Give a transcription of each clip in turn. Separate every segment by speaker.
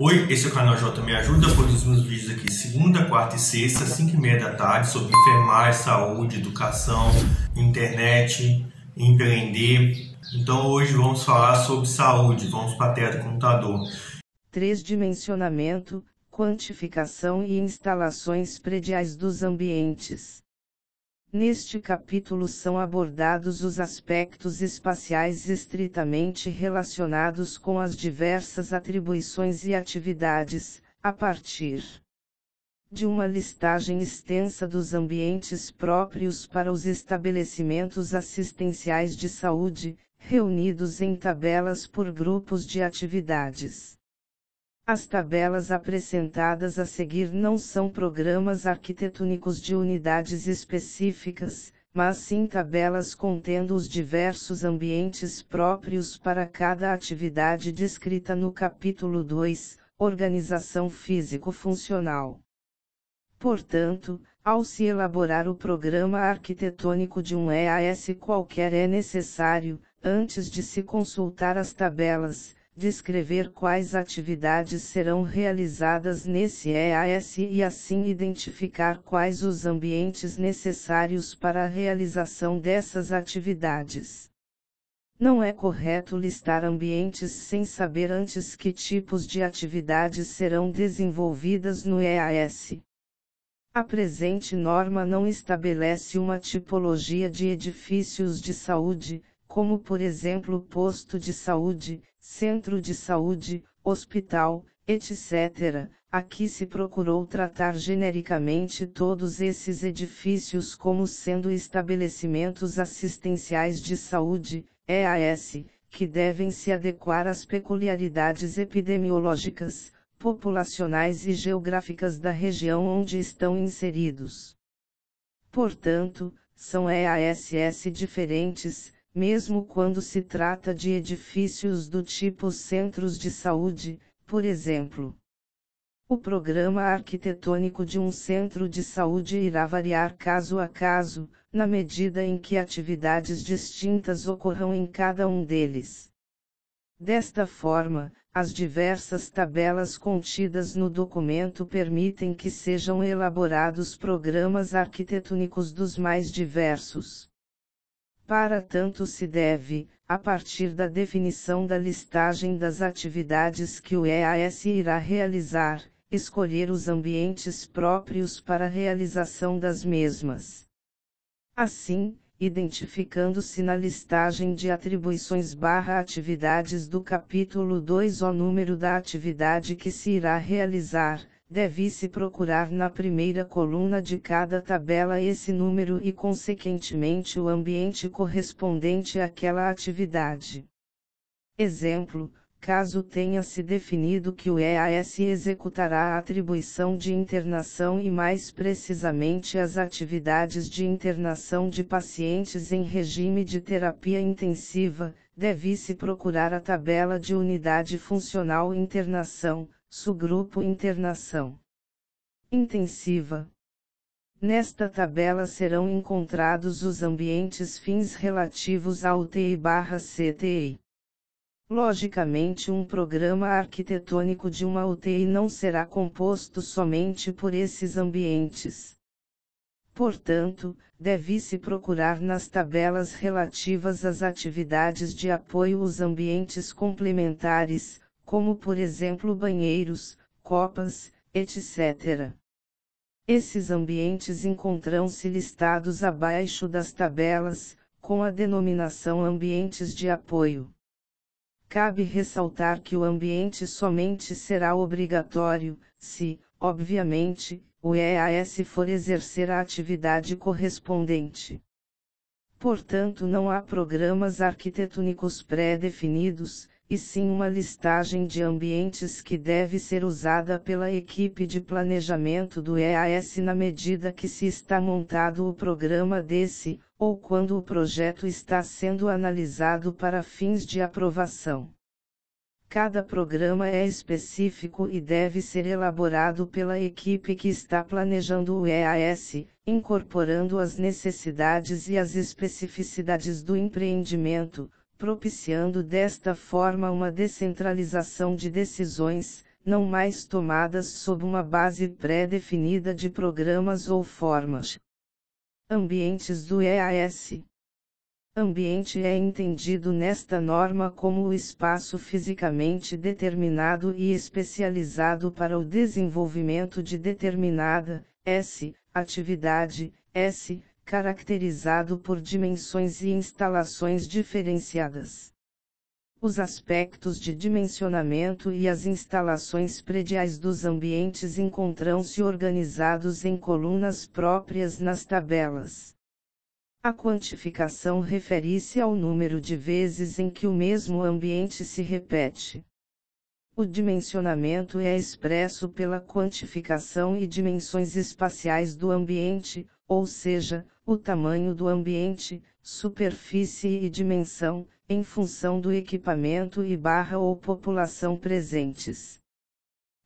Speaker 1: Oi, esse é o canal J Me Ajuda, produzimos vídeos aqui segunda, quarta e sexta, 5 e meia da tarde, sobre enfermagem, saúde, educação, internet, empreender. Então hoje vamos falar sobre saúde, vamos para a tela do computador.
Speaker 2: Três dimensionamento, quantificação e instalações prediais dos ambientes. Neste capítulo são abordados os aspectos espaciais estritamente relacionados com as diversas atribuições e atividades, a partir de uma listagem extensa dos ambientes próprios para os estabelecimentos assistenciais de saúde, reunidos em tabelas por grupos de atividades. As tabelas apresentadas a seguir não são programas arquitetônicos de unidades específicas, mas sim tabelas contendo os diversos ambientes próprios para cada atividade descrita no capítulo 2, Organização Físico-Funcional. Portanto, ao se elaborar o programa arquitetônico de um EAS qualquer é necessário, antes de se consultar as tabelas, descrever quais atividades serão realizadas nesse EAS e assim identificar quais os ambientes necessários para a realização dessas atividades. Não é correto listar ambientes sem saber antes que tipos de atividades serão desenvolvidas no EAS. A presente norma não estabelece uma tipologia de edifícios de saúde, como por exemplo posto de saúde, centro de saúde, hospital, etc. Aqui se procurou tratar genericamente todos esses edifícios como sendo estabelecimentos assistenciais de saúde, EAS, que devem se adequar às peculiaridades epidemiológicas, populacionais e geográficas da região onde estão inseridos. Portanto, são EASS diferentes, mesmo quando se trata de edifícios do tipo centros de saúde, por exemplo. O programa arquitetônico de um centro de saúde irá variar caso a caso, na medida em que atividades distintas ocorram em cada um deles. Desta forma, as diversas tabelas contidas no documento permitem que sejam elaborados programas arquitetônicos dos mais diversos. Para tanto se deve, a partir da definição da listagem das atividades que o EAS irá realizar, escolher os ambientes próprios para a realização das mesmas. Assim, identificando-se na listagem de atribuições barra atividades do capítulo 2 o número da atividade que se irá realizar, deve-se procurar na primeira coluna de cada tabela esse número e consequentemente o ambiente correspondente àquela atividade. Exemplo, caso tenha se definido que o EAS executará a atribuição de internação e mais precisamente as atividades de internação de pacientes em regime de terapia intensiva, deve-se procurar a tabela de unidade funcional internação, Subgrupo Internação Intensiva. Nesta tabela serão encontrados os ambientes fins relativos à UTI/CTI. Logicamente, um programa arquitetônico de uma UTI não será composto somente por esses ambientes. Portanto, deve-se procurar nas tabelas relativas às atividades de apoio os ambientes complementares, como por exemplo banheiros, copas, etc. Esses ambientes encontram-se listados abaixo das tabelas, com a denominação ambientes de apoio. Cabe ressaltar que o ambiente somente será obrigatório, se, obviamente, o EAS for exercer a atividade correspondente. Portanto, não há programas arquitetônicos pré-definidos, e sim uma listagem de ambientes que deve ser usada pela equipe de planejamento do EAS na medida que se está montado o programa desse, ou quando o projeto está sendo analisado para fins de aprovação. Cada programa é específico e deve ser elaborado pela equipe que está planejando o EAS, incorporando as necessidades e as especificidades do empreendimento, propiciando desta forma uma descentralização de decisões, não mais tomadas sob uma base pré-definida de programas ou formas. Ambientes do EAS Ambiente é entendido nesta norma como o espaço fisicamente determinado e especializado para o desenvolvimento de determinada S atividade S, caracterizado por dimensões e instalações diferenciadas. Os aspectos de dimensionamento e as instalações prediais dos ambientes encontram-se organizados em colunas próprias nas tabelas. A quantificação refere-se ao número de vezes em que o mesmo ambiente se repete. O dimensionamento é expresso pela quantificação e dimensões espaciais do ambiente, ou seja, o tamanho do ambiente, superfície e dimensão, em função do equipamento e barra ou população presentes.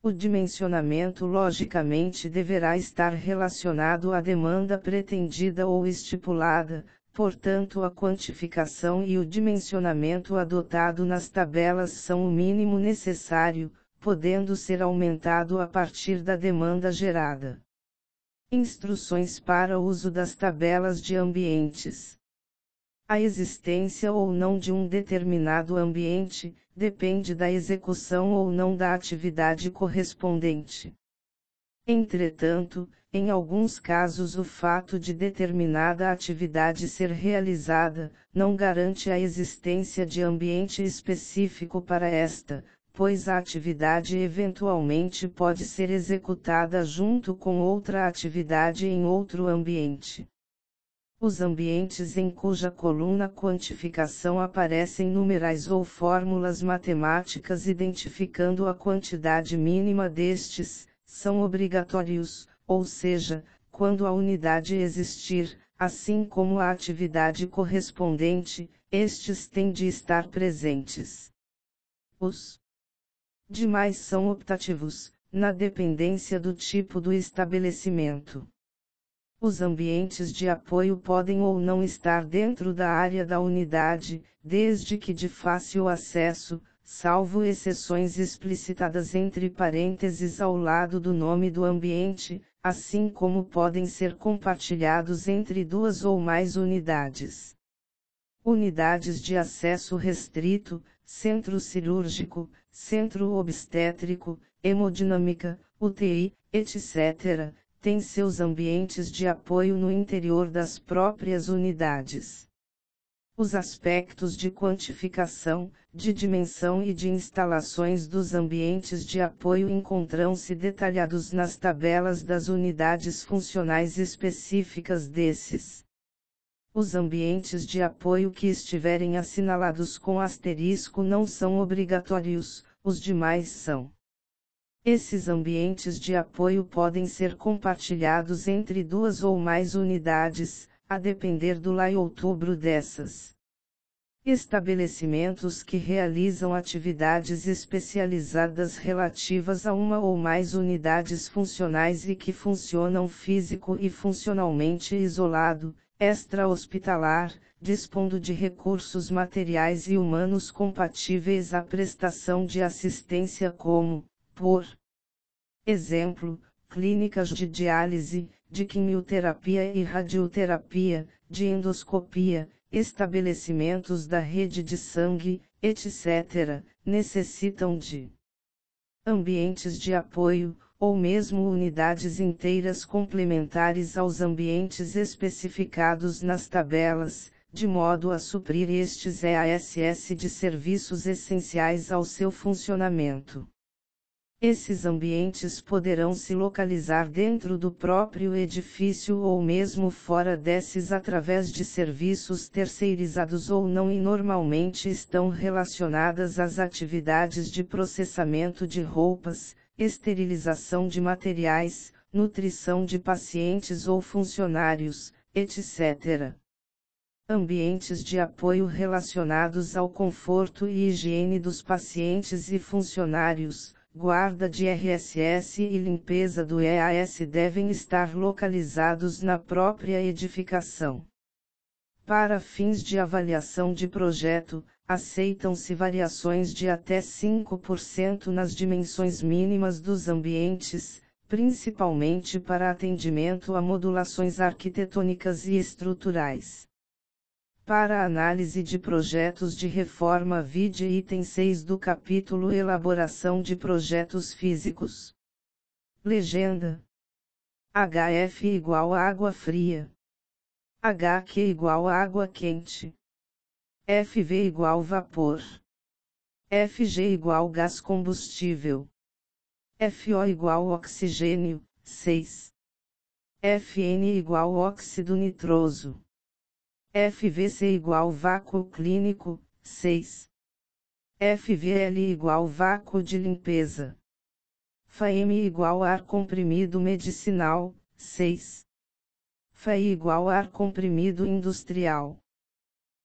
Speaker 2: O dimensionamento logicamente deverá estar relacionado à demanda pretendida ou estipulada, portanto, a quantificação e o dimensionamento adotado nas tabelas são o mínimo necessário, podendo ser aumentado a partir da demanda gerada. Instruções para uso das tabelas de ambientes. A existência ou não de um determinado ambiente, depende da execução ou não da atividade correspondente. Entretanto, em alguns casos o fato de determinada atividade ser realizada, não garante a existência de ambiente específico para esta, pois a atividade eventualmente pode ser executada junto com outra atividade em outro ambiente. Os ambientes em cuja coluna quantificação aparecem numerais ou fórmulas matemáticas identificando a quantidade mínima destes, são obrigatórios, ou seja, quando a unidade existir, assim como a atividade correspondente, estes têm de estar presentes. Os demais são optativos, na dependência do tipo do estabelecimento. Os ambientes de apoio podem ou não estar dentro da área da unidade, desde que de fácil acesso, salvo exceções explicitadas entre parênteses ao lado do nome do ambiente, assim como podem ser compartilhados entre duas ou mais unidades. Unidades de acesso restrito, centro cirúrgico, centro obstétrico, hemodinâmica, UTI, etc têm seus ambientes de apoio no interior das próprias unidades. Os aspectos de quantificação, de dimensão e de instalações dos ambientes de apoio encontram-se detalhados nas tabelas das unidades funcionais específicas desses. Os ambientes de apoio que estiverem assinalados com asterisco não são obrigatórios, os demais são. Esses ambientes de apoio podem ser compartilhados entre duas ou mais unidades, a depender do lá e outubro dessas. Estabelecimentos que realizam atividades especializadas relativas a uma ou mais unidades funcionais e que funcionam físico e funcionalmente isolado, extra-hospitalar, dispondo de recursos materiais e humanos compatíveis à prestação de assistência como, por exemplo, clínicas de diálise, de quimioterapia e radioterapia, de endoscopia, estabelecimentos da rede de sangue, etc., necessitam de ambientes de apoio, ou mesmo unidades inteiras complementares aos ambientes especificados nas tabelas, de modo a suprir estes EASS de serviços essenciais ao seu funcionamento. Esses ambientes poderão se localizar dentro do próprio edifício ou mesmo fora desses através de serviços terceirizados ou não e normalmente estão relacionadas às atividades de processamento de roupas, esterilização de materiais, nutrição de pacientes ou funcionários, etc. Ambientes de apoio relacionados ao conforto e higiene dos pacientes e funcionários guarda de RSS e limpeza do EAS devem estar localizados na própria edificação. Para fins de avaliação de projeto, aceitam-se variações de até 5% nas dimensões mínimas dos ambientes, principalmente para atendimento a modulações arquitetônicas e estruturais. Para análise de projetos de reforma, vide item 6 do capítulo Elaboração de projetos físicos. Legenda: HF igual a água fria. HQ igual a água quente. FV igual vapor. FG igual gás combustível. FO igual oxigênio, 6. FN igual óxido nitroso. FVC igual vácuo clínico, 6. FVL igual vácuo de limpeza. FAM igual ar comprimido medicinal, 6. FAI igual ar comprimido industrial.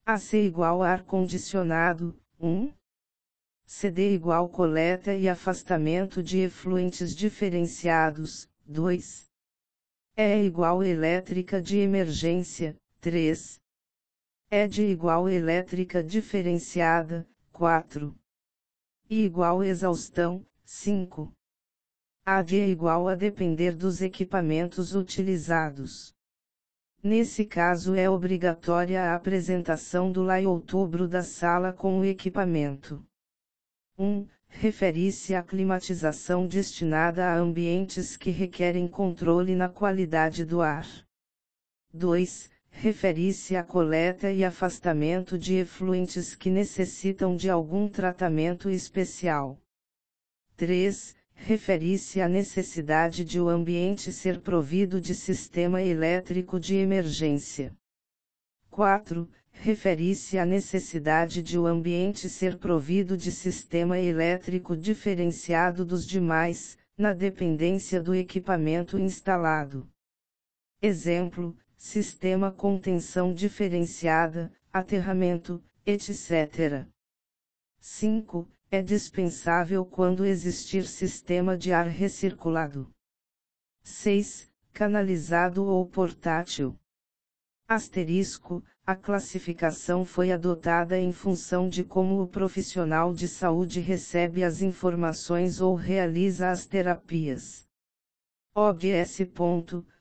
Speaker 2: AC igual ar condicionado, 1. CD igual coleta e afastamento de efluentes diferenciados, 2. E igual elétrica de emergência, 3. ED igual elétrica diferenciada, 4. I igual exaustão, 5. AD igual a depender dos equipamentos utilizados. Nesse caso é obrigatória a apresentação do LAI outubro da sala com o equipamento. 1. Refere-se à climatização destinada a ambientes que requerem controle na qualidade do ar. 2. Refere-se à coleta e afastamento de efluentes que necessitam de algum tratamento especial. 3. Refere-se à necessidade de o ambiente ser provido de sistema elétrico de emergência. 4 refere-se à necessidade de o ambiente ser provido de sistema elétrico diferenciado dos demais, na dependência do equipamento instalado. Exemplo: sistema com tensão diferenciada, aterramento, etc. 5. É dispensável quando existir sistema de ar recirculado. 6. Canalizado ou portátil. Asterisco: a classificação foi adotada em função de como o profissional de saúde recebe as informações ou realiza as terapias. OBS.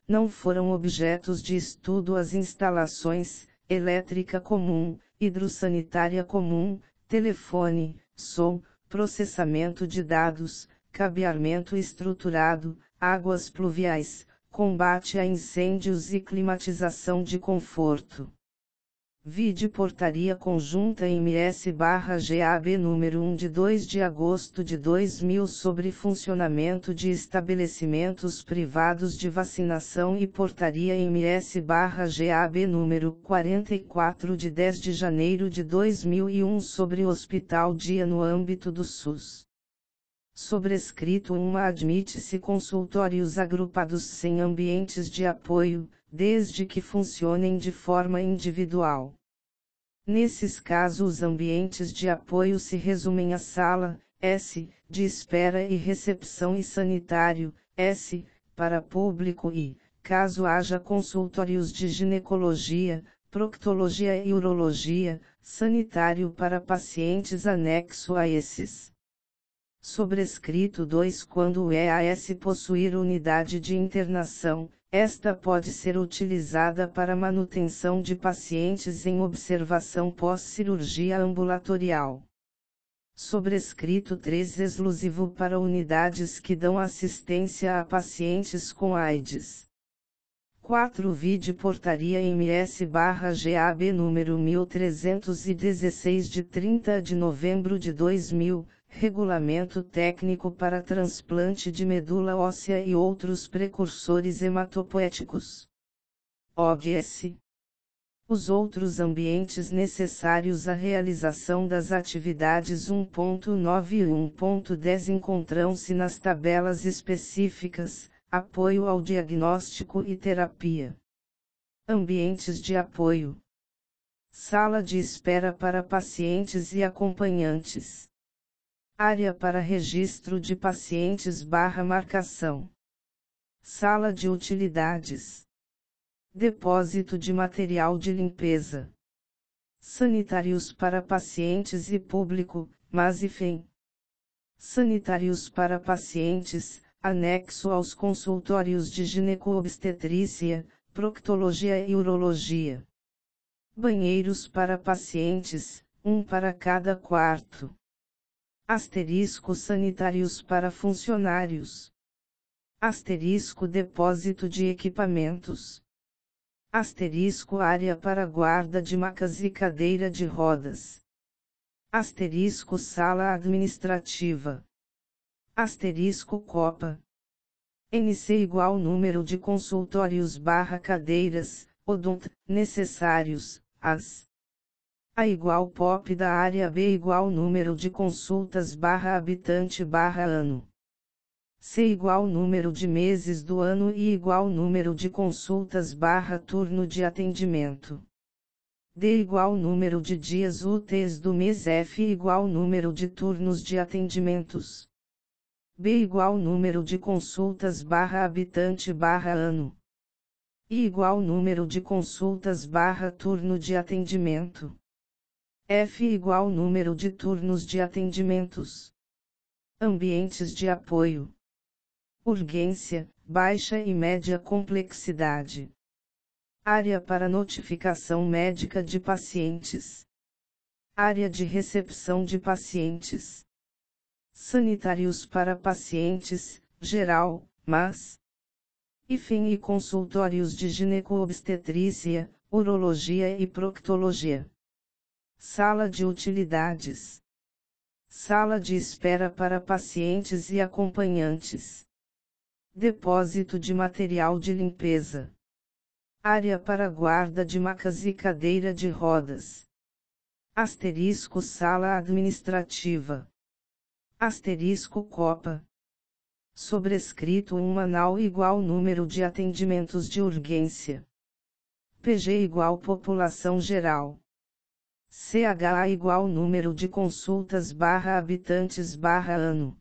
Speaker 2: Não foram objetos de estudo as instalações, elétrica comum, hidrossanitária comum, telefone, som, processamento de dados, cabeamento estruturado, águas pluviais, combate a incêndios e climatização de conforto. Vide Portaria Conjunta MS-GAB número 1 de 2 de agosto de 2000 sobre funcionamento de estabelecimentos privados de vacinação e Portaria MS-GAB número 44 de 10 de janeiro de 2001 sobre Hospital Dia no âmbito do SUS. Sobrescrito uma admite-se consultórios agrupados sem ambientes de apoio, desde que funcionem de forma individual. Nesses casos os ambientes de apoio se resumem a sala, S, de espera e recepção e sanitário, S, para público e, caso haja consultórios de ginecologia, proctologia e urologia, sanitário para pacientes anexo a esses. Sobrescrito 2 Quando o EAS possuir unidade de internação, esta pode ser utilizada para manutenção de pacientes em observação pós-cirurgia ambulatorial. Sobrescrito 3 Exclusivo para unidades que dão assistência a pacientes com AIDS. 4 Vide Portaria MS-GAB número 1316 de 30 de novembro de 2000, Regulamento Técnico para Transplante de Medula Óssea e outros precursores hematopoéticos. OBS. Os outros ambientes necessários à realização das atividades 1.9 e 1.10 encontram-se nas tabelas específicas, apoio ao diagnóstico e terapia. Ambientes de apoio. Sala de espera para pacientes e acompanhantes. Área para registro de pacientes barra marcação. Sala de utilidades. Depósito de material de limpeza. Sanitários para pacientes e público, mas e FEM. Sanitários para pacientes, anexo aos consultórios de gineco-obstetrícia, proctologia e urologia. Banheiros para pacientes, um para cada quarto. Asterisco sanitários para funcionários. Asterisco depósito de equipamentos. Asterisco área para guarda de macas e cadeira de rodas. Asterisco sala administrativa. Asterisco copa. NC igual número de consultórios barra cadeiras, odont, necessários, as. A igual POP da área B igual número de consultas barra habitante barra ano. C igual número de meses do ano e igual número de consultas barra turno de atendimento. D igual número de dias úteis do mês F igual número de turnos de atendimentos. B igual número de consultas barra habitante barra ano. I igual número de consultas barra turno de atendimento. F igual número de turnos de atendimentos. Ambientes de apoio urgência, baixa e média complexidade. Área para notificação médica de pacientes. Área de recepção de pacientes. Sanitários para pacientes, geral, mas. IFEM e consultórios de gineco-obstetrícia, urologia e proctologia. Sala de utilidades. Sala de espera para pacientes e acompanhantes. Depósito de material de limpeza. Área para guarda de macas e cadeira de rodas. Asterisco sala administrativa. Asterisco copa. Sobrescrito um anal igual número de atendimentos de urgência. PG igual população geral. CHA igual número de consultas barra habitantes barra ano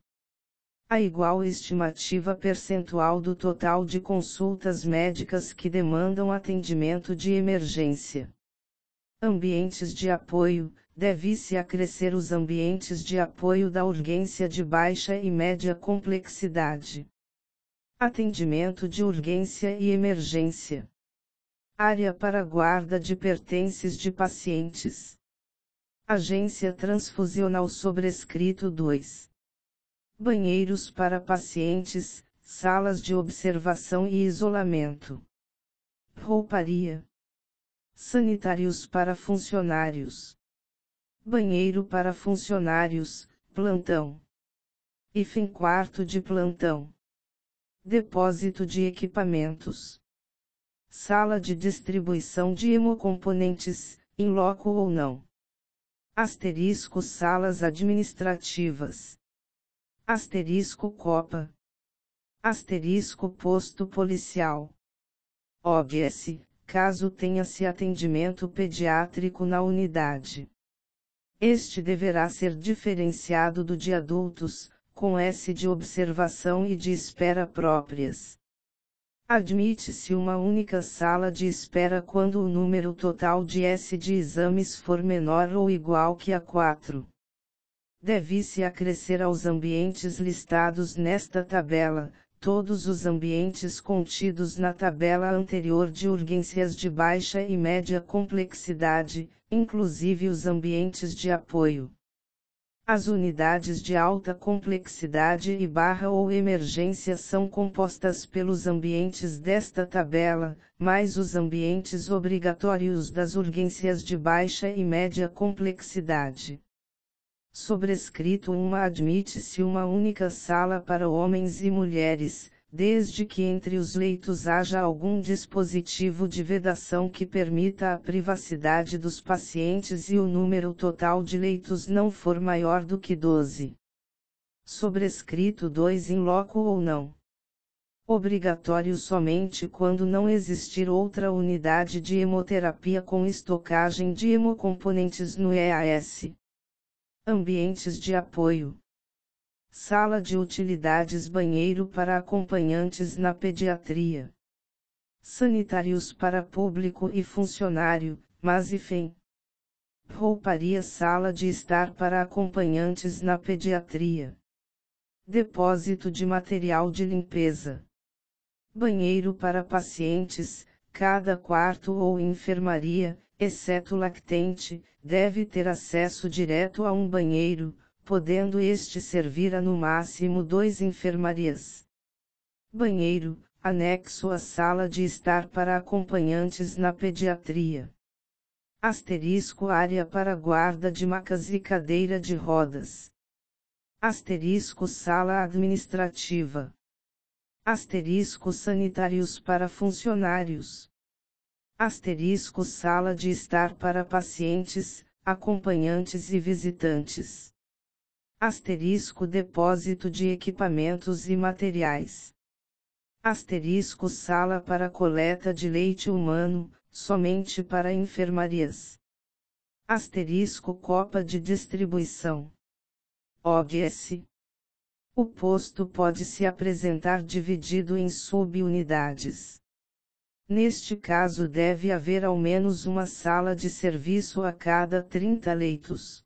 Speaker 2: a igual estimativa percentual do total de consultas médicas que demandam atendimento de emergência. Ambientes de apoio: deve-se acrescer os ambientes de apoio da urgência de baixa e média complexidade. Atendimento de urgência e emergência. Área para guarda de pertences de pacientes. Agência Transfusional Sobrescrito 2 banheiros para pacientes, salas de observação e isolamento, rouparia, sanitários para funcionários, banheiro para funcionários, plantão, fim quarto de plantão, depósito de equipamentos, sala de distribuição de hemocomponentes, em loco ou não. Asterisco salas administrativas Asterisco Copa. Asterisco Posto Policial. OBS, caso tenha-se atendimento pediátrico na unidade. Este deverá ser diferenciado do de adultos, com S de observação e de espera próprias. Admite-se uma única sala de espera quando o número total de S de exames for menor ou igual que a 4 deve-se acrescer aos ambientes listados nesta tabela, todos os ambientes contidos na tabela anterior de urgências de baixa e média complexidade, inclusive os ambientes de apoio. As unidades de alta complexidade e barra ou emergência são compostas pelos ambientes desta tabela, mais os ambientes obrigatórios das urgências de baixa e média complexidade. Sobrescrito uma admite-se uma única sala para homens e mulheres, desde que entre os leitos haja algum dispositivo de vedação que permita a privacidade dos pacientes e o número total de leitos não for maior do que 12. Sobrescrito 2 em loco ou não. Obrigatório somente quando não existir outra unidade de hemoterapia com estocagem de hemocomponentes no EAS. Ambientes de apoio. Sala de utilidades banheiro para acompanhantes na pediatria. Sanitários para público e funcionário, mas e FEM. rouparia sala de estar para acompanhantes na pediatria. Depósito de material de limpeza. Banheiro para pacientes, cada quarto ou enfermaria, exceto lactente, deve ter acesso direto a um banheiro, podendo este servir a no máximo dois enfermarias. Banheiro, anexo à sala de estar para acompanhantes na pediatria. Asterisco área para guarda de macas e cadeira de rodas. Asterisco sala administrativa. Asterisco sanitários para funcionários. Asterisco sala de estar para pacientes, acompanhantes e visitantes. Asterisco depósito de equipamentos e materiais. Asterisco sala para coleta de leite humano, somente para enfermarias. Asterisco copa de distribuição. OGS. O posto pode se apresentar dividido em subunidades. Neste caso deve haver ao menos uma sala de serviço a cada 30 leitos.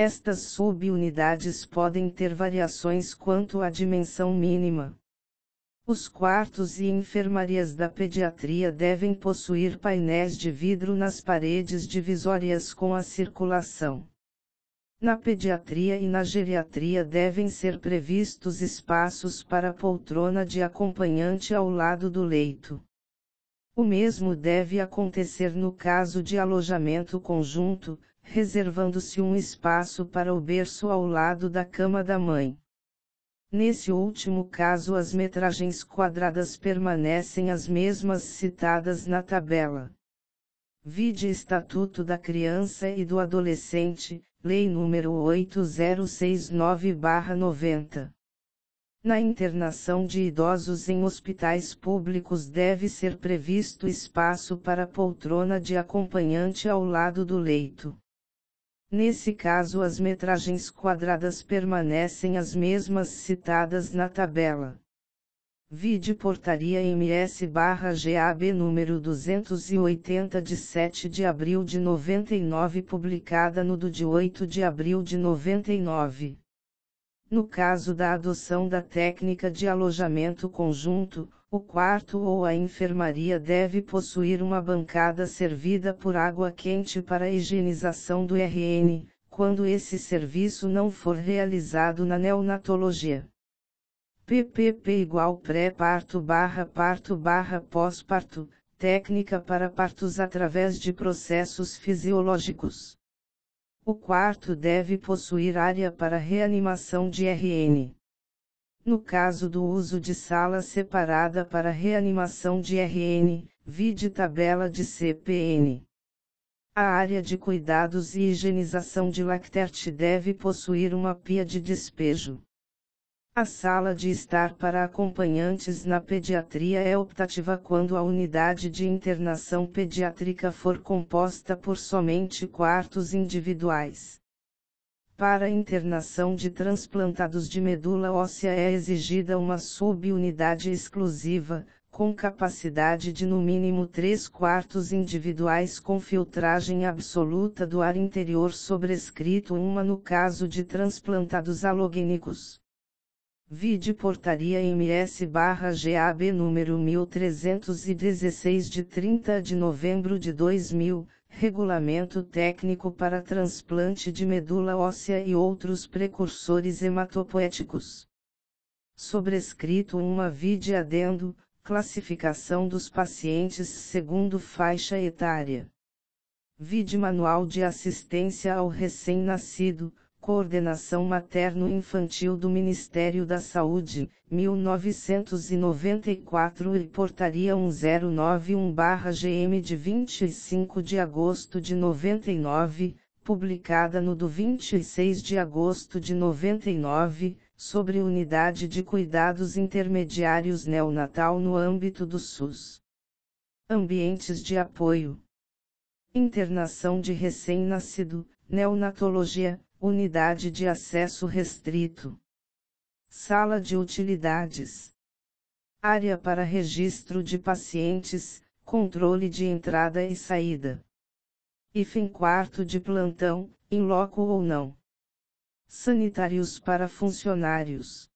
Speaker 2: Estas subunidades podem ter variações quanto à dimensão mínima. Os quartos e enfermarias da pediatria devem possuir painéis de vidro nas paredes divisórias com a circulação. Na pediatria e na geriatria devem ser previstos espaços para poltrona de acompanhante ao lado do leito. O mesmo deve acontecer no caso de alojamento conjunto, reservando-se um espaço para o berço ao lado da cama da mãe. Nesse último caso, as metragens quadradas permanecem as mesmas citadas na tabela. Vide Estatuto da Criança e do Adolescente, Lei nº 8069-90. Na internação de idosos em hospitais públicos deve ser previsto espaço para poltrona de acompanhante ao lado do leito. Nesse caso, as metragens quadradas permanecem as mesmas citadas na tabela. Vide Portaria MS-GAB número 280 de 7 de abril de 99 publicada no do de 8 de abril de 99. No caso da adoção da técnica de alojamento conjunto, o quarto ou a enfermaria deve possuir uma bancada servida por água quente para higienização do RN, quando esse serviço não for realizado na neonatologia. PPP igual pré-parto barra parto barra pós-parto, técnica para partos através de processos fisiológicos. O quarto deve possuir área para reanimação de RN. No caso do uso de sala separada para reanimação de RN, vide tabela de CPN. A área de cuidados e higienização de lacterte deve possuir uma pia de despejo. A sala de estar para acompanhantes na pediatria é optativa quando a unidade de internação pediátrica for composta por somente quartos individuais. Para a internação de transplantados de medula óssea é exigida uma subunidade exclusiva, com capacidade de no mínimo 3 quartos individuais com filtragem absoluta do ar interior sobrescrito uma no caso de transplantados halogênicos. Vide Portaria MS-GAB número 1316 de 30 de novembro de 2000, Regulamento Técnico para Transplante de Medula Óssea e outros precursores hematopoéticos. Sobrescrito uma vide adendo, classificação dos pacientes segundo faixa etária. Vide Manual de Assistência ao Recém-Nascido, Coordenação Materno-Infantil do Ministério da Saúde, 1994 e Portaria 1091-GM de 25 de agosto de 99, publicada no do 26 de agosto de 99, sobre Unidade de Cuidados Intermediários Neonatal no âmbito do SUS. Ambientes de apoio. Internação de recém-nascido, neonatologia, Unidade de acesso restrito. Sala de utilidades. Área para registro de pacientes, controle de entrada e saída. Hífen quarto de plantão, em loco ou não. Sanitários para funcionários.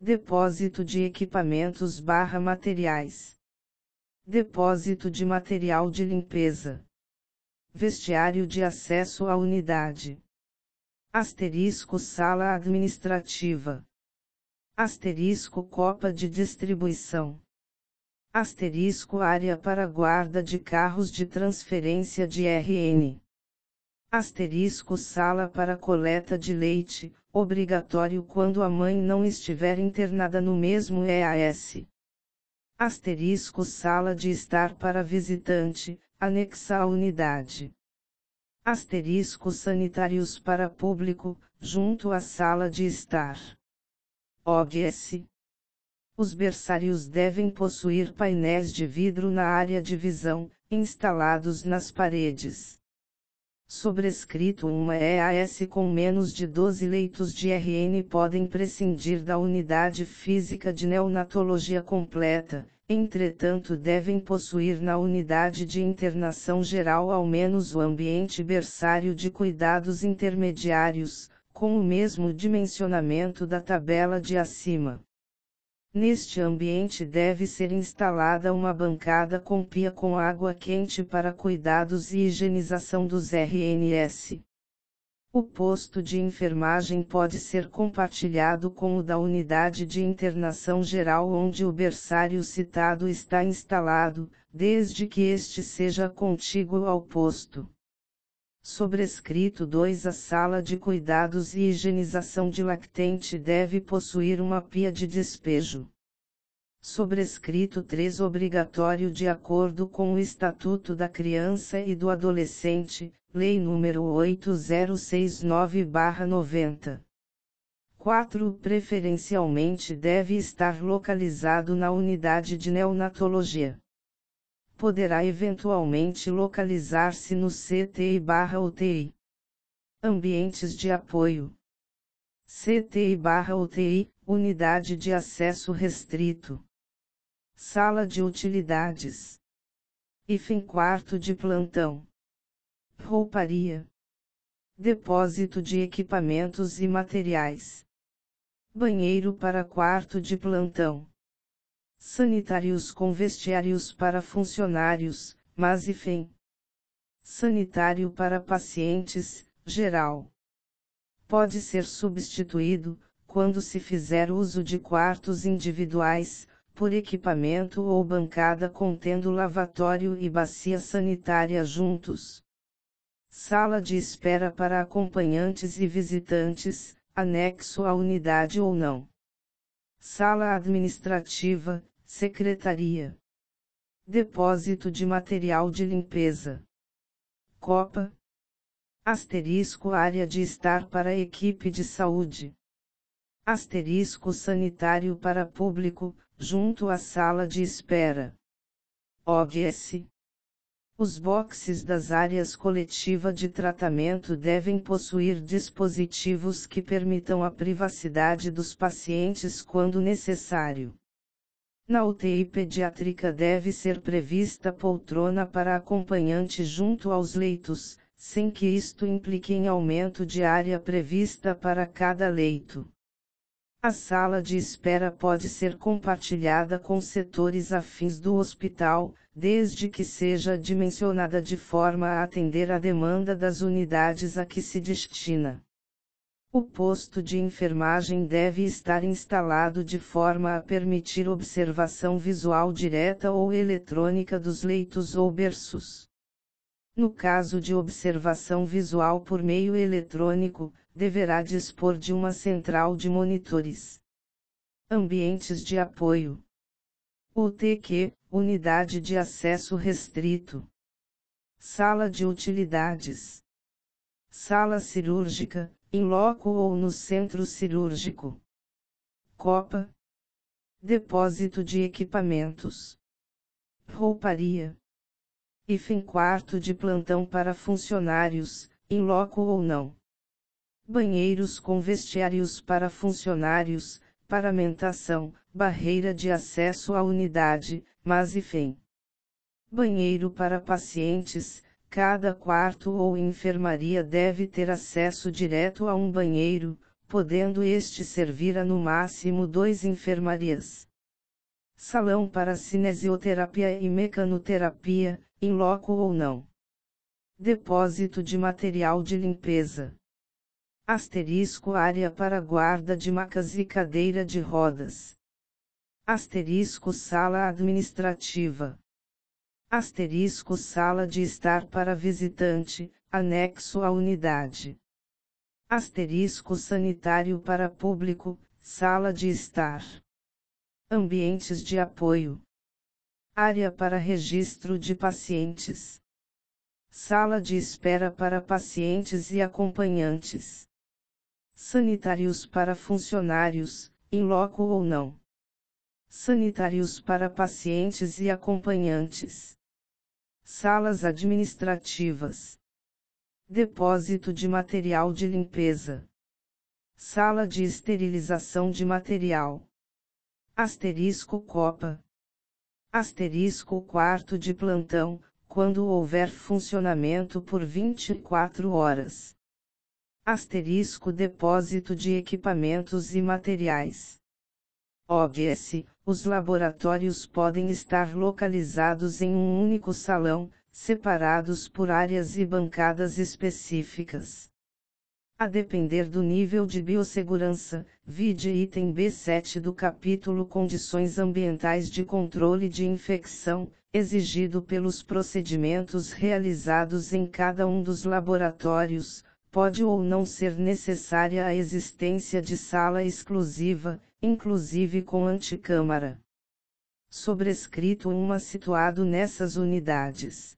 Speaker 2: Depósito de equipamentos barra materiais. Depósito de material de limpeza. Vestiário de acesso à unidade. Asterisco sala administrativa. Asterisco copa de distribuição. Asterisco área para guarda de carros de transferência de RN. Asterisco sala para coleta de leite, obrigatório quando a mãe não estiver internada no mesmo EAS. Asterisco sala de estar para visitante, anexa à unidade. Asterisco sanitários para público, junto à sala de estar. OBS. Os berçários devem possuir painéis de vidro na área de visão, instalados nas paredes. Sobrescrito uma EAS com menos de 12 leitos de RN podem prescindir da unidade física de neonatologia completa, entretanto devem possuir na unidade de internação geral ao menos o ambiente berçário de cuidados intermediários, com o mesmo dimensionamento da tabela de acima. Neste ambiente deve ser instalada uma bancada com pia com água quente para cuidados e higienização dos RNS. O posto de enfermagem pode ser compartilhado com o da unidade de internação geral onde o berçário citado está instalado, desde que este seja contíguo ao posto. Sobrescrito 2 A sala de cuidados e higienização de lactente deve possuir uma pia de despejo. Sobrescrito 3 Obrigatório de acordo com o Estatuto da Criança e do Adolescente, Lei nº 8069-90. 4. Preferencialmente deve estar localizado na unidade de neonatologia poderá eventualmente localizar-se no CTI/UTI. Ambientes de apoio. CTI/UTI, Unidade de Acesso Restrito. Sala de Utilidades. Hífen quarto de plantão. Rouparia. Depósito de equipamentos e materiais. Banheiro para quarto de plantão sanitários com vestiários para funcionários, mas e fem. Sanitário para pacientes, geral. Pode ser substituído, quando se fizer uso de quartos individuais, por equipamento ou bancada contendo lavatório e bacia sanitária juntos. Sala de espera para acompanhantes e visitantes, anexo à unidade ou não. Sala administrativa, Secretaria. Depósito de material de limpeza. Copa. Asterisco área de estar para equipe de saúde. Asterisco sanitário para público, junto à sala de espera. OBS. Os boxes das áreas coletiva de tratamento devem possuir dispositivos que permitam a privacidade dos pacientes quando necessário. Na UTI pediátrica deve ser prevista poltrona para acompanhante junto aos leitos, sem que isto implique em aumento de área prevista para cada leito. A sala de espera pode ser compartilhada com setores afins do hospital, desde que seja dimensionada de forma a atender a demanda das unidades a que se destina. O posto de enfermagem deve estar instalado de forma a permitir observação visual direta ou eletrônica dos leitos ou berços. No caso de observação visual por meio eletrônico, deverá dispor de uma central de monitores. Ambientes de apoio. UTQ, Unidade de Acesso Restrito. Sala de Utilidades. Sala Cirúrgica, em loco ou no centro cirúrgico. Copa. Depósito de equipamentos. Rouparia. Hífen quarto de plantão para funcionários, em loco ou não. Banheiros com vestiários para funcionários, paramentação, barreira de acesso à unidade, mas hífen. Banheiro para pacientes, cada quarto ou enfermaria deve ter acesso direto a um banheiro, podendo este servir a no máximo dois enfermarias. Salão para cinesioterapia e mecanoterapia, em loco ou não. Depósito de material de limpeza. Asterisco área para guarda de macas e cadeira de rodas. Asterisco sala administrativa. Asterisco sala de estar para visitante, anexo à unidade. Asterisco sanitário para público, sala de estar. Ambientes de apoio. Área para registro de pacientes. Sala de espera para pacientes e acompanhantes. Sanitários para funcionários, em loco ou não. Sanitários para pacientes e acompanhantes. Salas administrativas. Depósito de material de limpeza. Sala de esterilização de material. Asterisco Copa. Asterisco quarto de plantão, quando houver funcionamento por 24 horas. Asterisco depósito de equipamentos e materiais. OBS, os laboratórios podem estar localizados em um único salão, separados por áreas e bancadas específicas. A depender do nível de biossegurança, vide item B7 do capítulo Condições ambientais de controle de infecção, exigido pelos procedimentos realizados em cada um dos laboratórios, pode ou não ser necessária a existência de sala exclusiva, inclusive com anticâmara. Sobrescrito uma situado nessas unidades.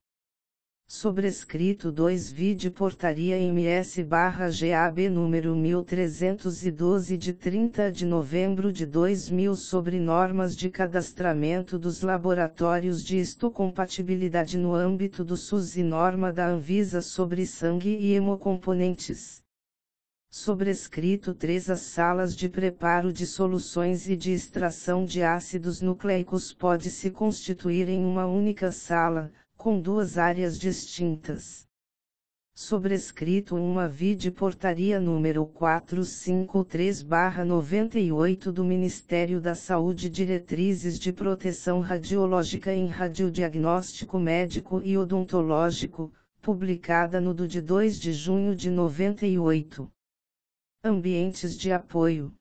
Speaker 2: Sobrescrito 2 Vide Portaria MS-GAB número 1312 de 30 de novembro de 2000 sobre normas de cadastramento dos laboratórios de histocompatibilidade no âmbito do SUS e norma da Anvisa sobre sangue e hemocomponentes. Sobrescrito 3 As salas de preparo de soluções e de extração de ácidos nucleicos pode se constituir em uma única sala, com duas áreas distintas. Sobrescrito uma vide portaria número 453/98 do Ministério da Saúde Diretrizes de Proteção Radiológica em Radiodiagnóstico Médico e Odontológico, publicada no do de 2 de junho de 98. Ambientes de apoio.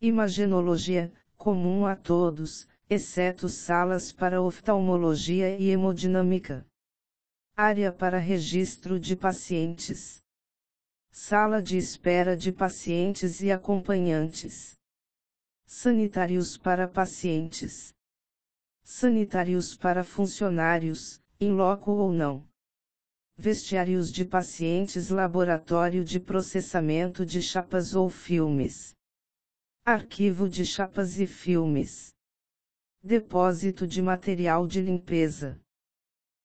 Speaker 2: Imagenologia, comum a todos, exceto salas para oftalmologia e hemodinâmica. Área para registro de pacientes. Sala de espera de pacientes e acompanhantes. Sanitários para pacientes. Sanitários para funcionários, em loco ou não. Vestiários de pacientes Laboratório de processamento de chapas ou filmes. Arquivo de chapas e filmes. Depósito de material de limpeza.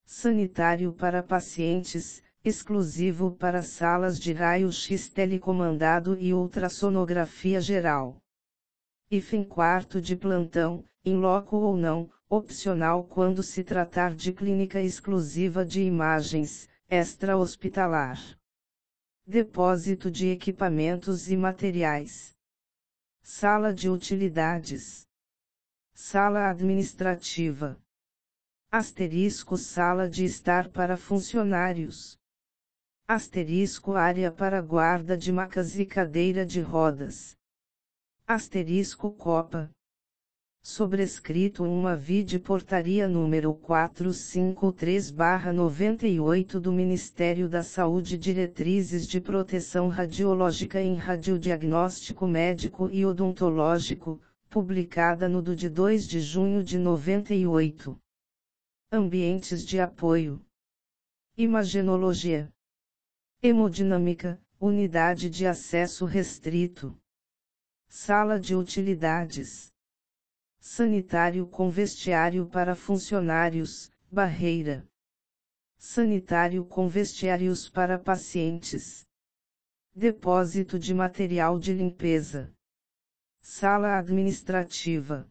Speaker 2: Sanitário para pacientes, exclusivo para salas de raio-x telecomandado e ultrassonografia geral. IFEM quarto de plantão, em loco ou não, opcional quando se tratar de clínica exclusiva de imagens, extra-hospitalar. Depósito de equipamentos e materiais. Sala de utilidades. Sala administrativa. Asterisco Sala de estar para funcionários. Asterisco Área para guarda de macas e cadeira de rodas. Asterisco Copa. Sobrescrito uma vide portaria número 453/98 do Ministério da Saúde Diretrizes de Proteção Radiológica em Radiodiagnóstico Médico e Odontológico, publicada no do de 2 de junho de 98. Ambientes de apoio. Imagenologia. Hemodinâmica, unidade de acesso restrito. Sala de utilidades. Sanitário com vestiário para funcionários, barreira. Sanitário com vestiários para pacientes. Depósito de material de limpeza. Sala administrativa.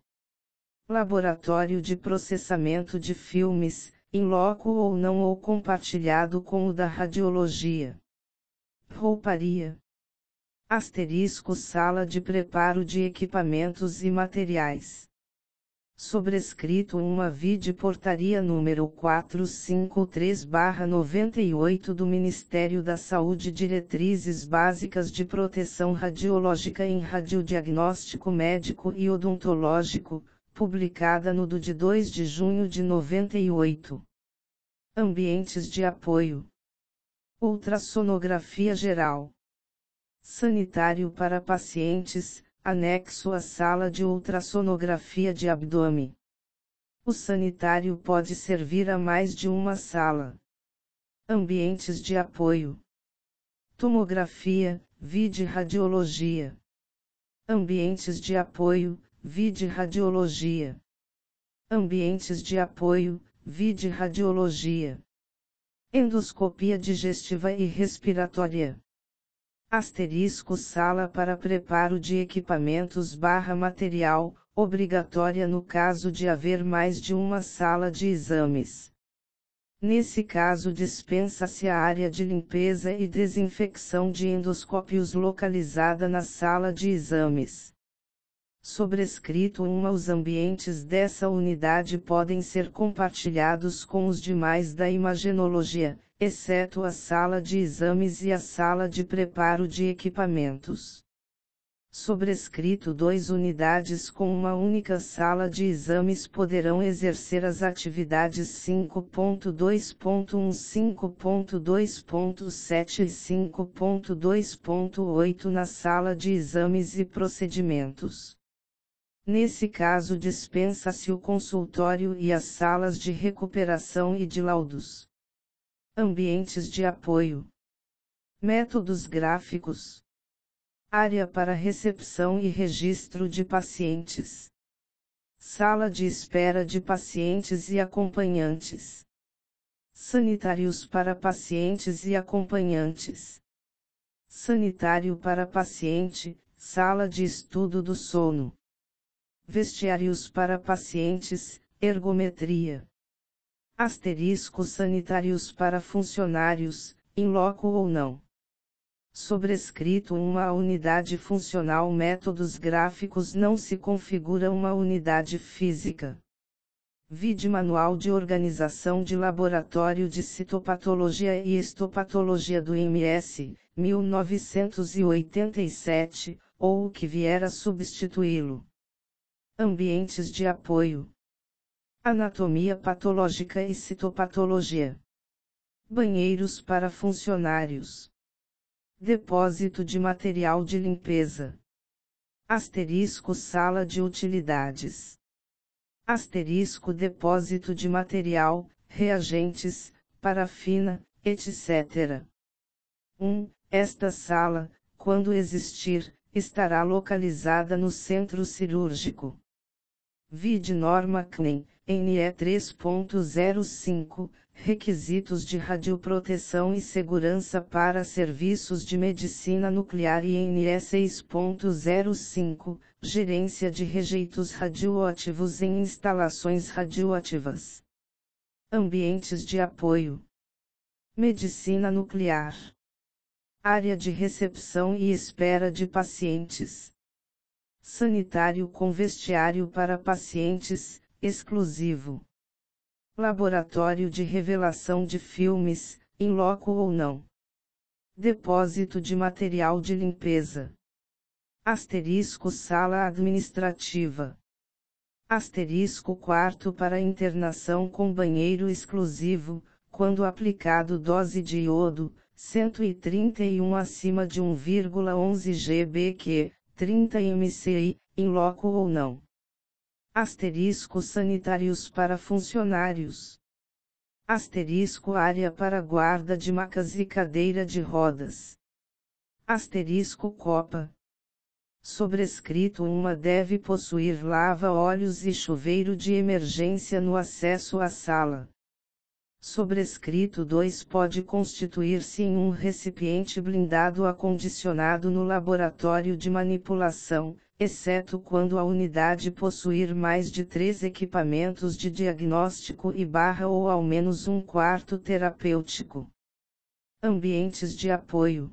Speaker 2: Laboratório de processamento de filmes, em loco ou não ou compartilhado com o da radiologia. Rouparia. Asterisco Sala de preparo de equipamentos e materiais sobrescrito uma vide portaria número 453/98 do Ministério da Saúde Diretrizes Básicas de Proteção Radiológica em Radiodiagnóstico Médico e Odontológico, publicada no do de 2 de junho de 98. Ambientes de apoio. Ultrassonografia geral. Sanitário para pacientes, anexo à sala de ultrassonografia de abdômen. O sanitário pode servir a mais de uma sala. Ambientes de apoio. Tomografia, vide radiologia. Ambientes de apoio, vide radiologia. Ambientes de apoio, vide radiologia. Endoscopia digestiva e respiratória. Asterisco sala para preparo de equipamentos barra material, obrigatória no caso de haver mais de uma sala de exames. Nesse caso dispensa-se a área de limpeza e desinfecção de endoscópios localizada na sala de exames. Sobrescrito uma Os ambientes dessa unidade podem ser compartilhados com os demais da imagenologia, exceto a sala de exames e a sala de preparo de equipamentos. Sobrescrito dois unidades com uma única sala de exames poderão exercer as atividades 5.2.1, 5.2.7 e 5.2.8 na sala de exames e procedimentos. Nesse caso dispensa-se o consultório e as salas de recuperação e de laudos. Ambientes de apoio. Métodos gráficos. Área para recepção e registro de pacientes. Sala de espera de pacientes e acompanhantes. Sanitários para pacientes e acompanhantes. Sanitário para paciente, sala de estudo do sono. Vestiários para pacientes, ergometria. Asteriscos sanitários para funcionários, em loco ou não. Sobrescrito uma unidade funcional Métodos gráficos não se configura uma unidade física. Vide Manual de Organização de Laboratório de Citopatologia e Histopatologia do MS, 1987, ou o que vier a substituí-lo. Ambientes de apoio. Anatomia patológica e citopatologia. Banheiros para funcionários. Depósito de material de limpeza. Asterisco sala de utilidades. Asterisco depósito de material, reagentes, parafina, etc. 1. Esta sala, quando existir, estará localizada no centro cirúrgico. Vide norma CNEM, NE 3.05, Requisitos de radioproteção e segurança para serviços de medicina nuclear e NE 6.05, Gerência de rejeitos radioativos em instalações radioativas. Ambientes de apoio. Medicina nuclear. Área de recepção e espera de pacientes. Sanitário com vestiário para pacientes, exclusivo. Laboratório de revelação de filmes, em loco ou não. Depósito de material de limpeza. Asterisco sala administrativa. Asterisco quarto para internação com banheiro exclusivo, quando aplicado dose de iodo, 131 acima de 1,11 GBq, 30 MCI, em loco ou não. Asterisco sanitários para funcionários. Asterisco área para guarda de macas e cadeira de rodas. Asterisco copa. Sobrescrito uma deve possuir lava-óleos e chuveiro de emergência no acesso à sala. Sobrescrito 2 pode constituir-se em um recipiente blindado acondicionado no laboratório de manipulação, exceto quando a unidade possuir mais de três equipamentos de diagnóstico e barra ou ao menos um quarto terapêutico. Ambientes de apoio.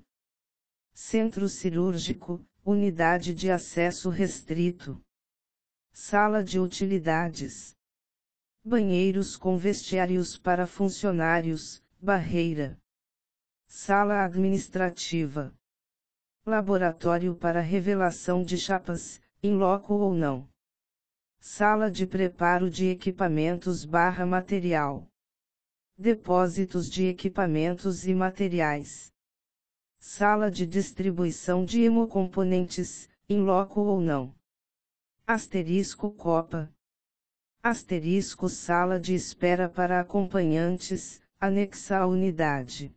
Speaker 2: Centro cirúrgico, unidade de acesso restrito. Sala de utilidades. Banheiros com vestiários para funcionários, barreira. Sala administrativa. Laboratório para revelação de chapas, em loco ou não. Sala de preparo de equipamentos barra material. Depósitos de equipamentos e materiais. Sala de distribuição de hemocomponentes, em loco ou não. Asterisco Copa. Asterisco Sala de espera para acompanhantes, anexa à unidade.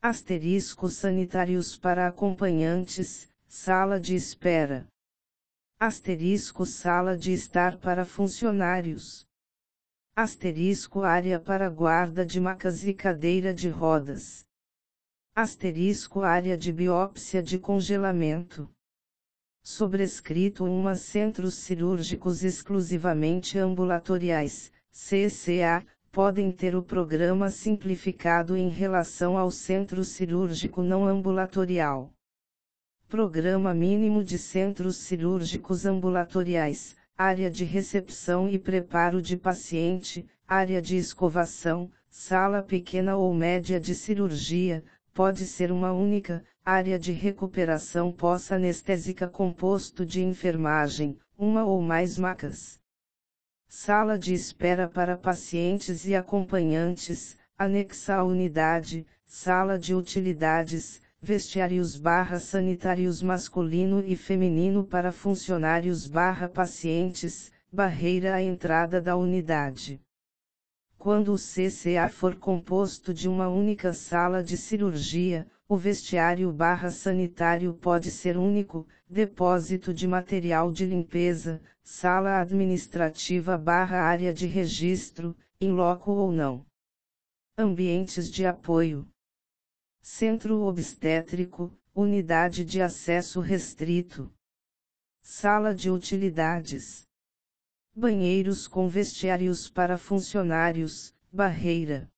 Speaker 2: Asterisco Sanitários para acompanhantes, sala de espera. Asterisco Sala de estar para funcionários. Asterisco Área para guarda de macas e cadeira de rodas. Asterisco Área de biópsia de congelamento sobrescrito uma centros cirúrgicos exclusivamente ambulatoriais, CCA, podem ter o programa simplificado em relação ao centro cirúrgico não ambulatorial. Programa mínimo de centros cirúrgicos ambulatoriais, área de recepção e preparo de paciente, área de escovação, sala pequena ou média de cirurgia, pode ser uma única, área de recuperação pós-anestésica composto de enfermagem, uma ou mais macas. Sala de espera para pacientes e acompanhantes, anexa à unidade, sala de utilidades, vestiários barra sanitários masculino e feminino para funcionários barra pacientes, barreira à entrada da unidade. Quando o CCA for composto de uma única sala de cirurgia, o vestiário barra sanitário pode ser único, depósito de material de limpeza, sala administrativa barra área de registro, em loco ou não. Ambientes de apoio. Centro obstétrico, unidade de acesso restrito. Sala de utilidades banheiros com vestiários para funcionários, barreira.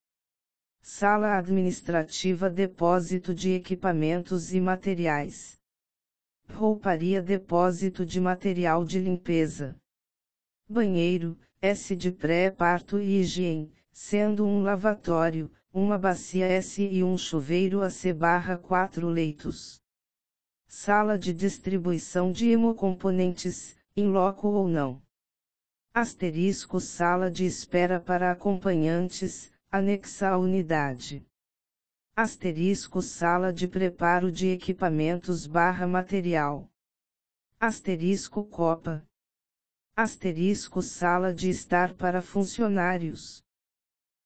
Speaker 2: Sala administrativa depósito de equipamentos e materiais. Rouparia depósito de material de limpeza. Banheiro, S de pré-parto e higiene, sendo um lavatório, uma bacia S e um chuveiro a C barra 4 leitos. Sala de distribuição de hemocomponentes, em loco ou não. Asterisco Sala de espera para acompanhantes, anexa à unidade. Asterisco Sala de preparo de equipamentos barra material. Asterisco Copa. Asterisco Sala de estar para funcionários.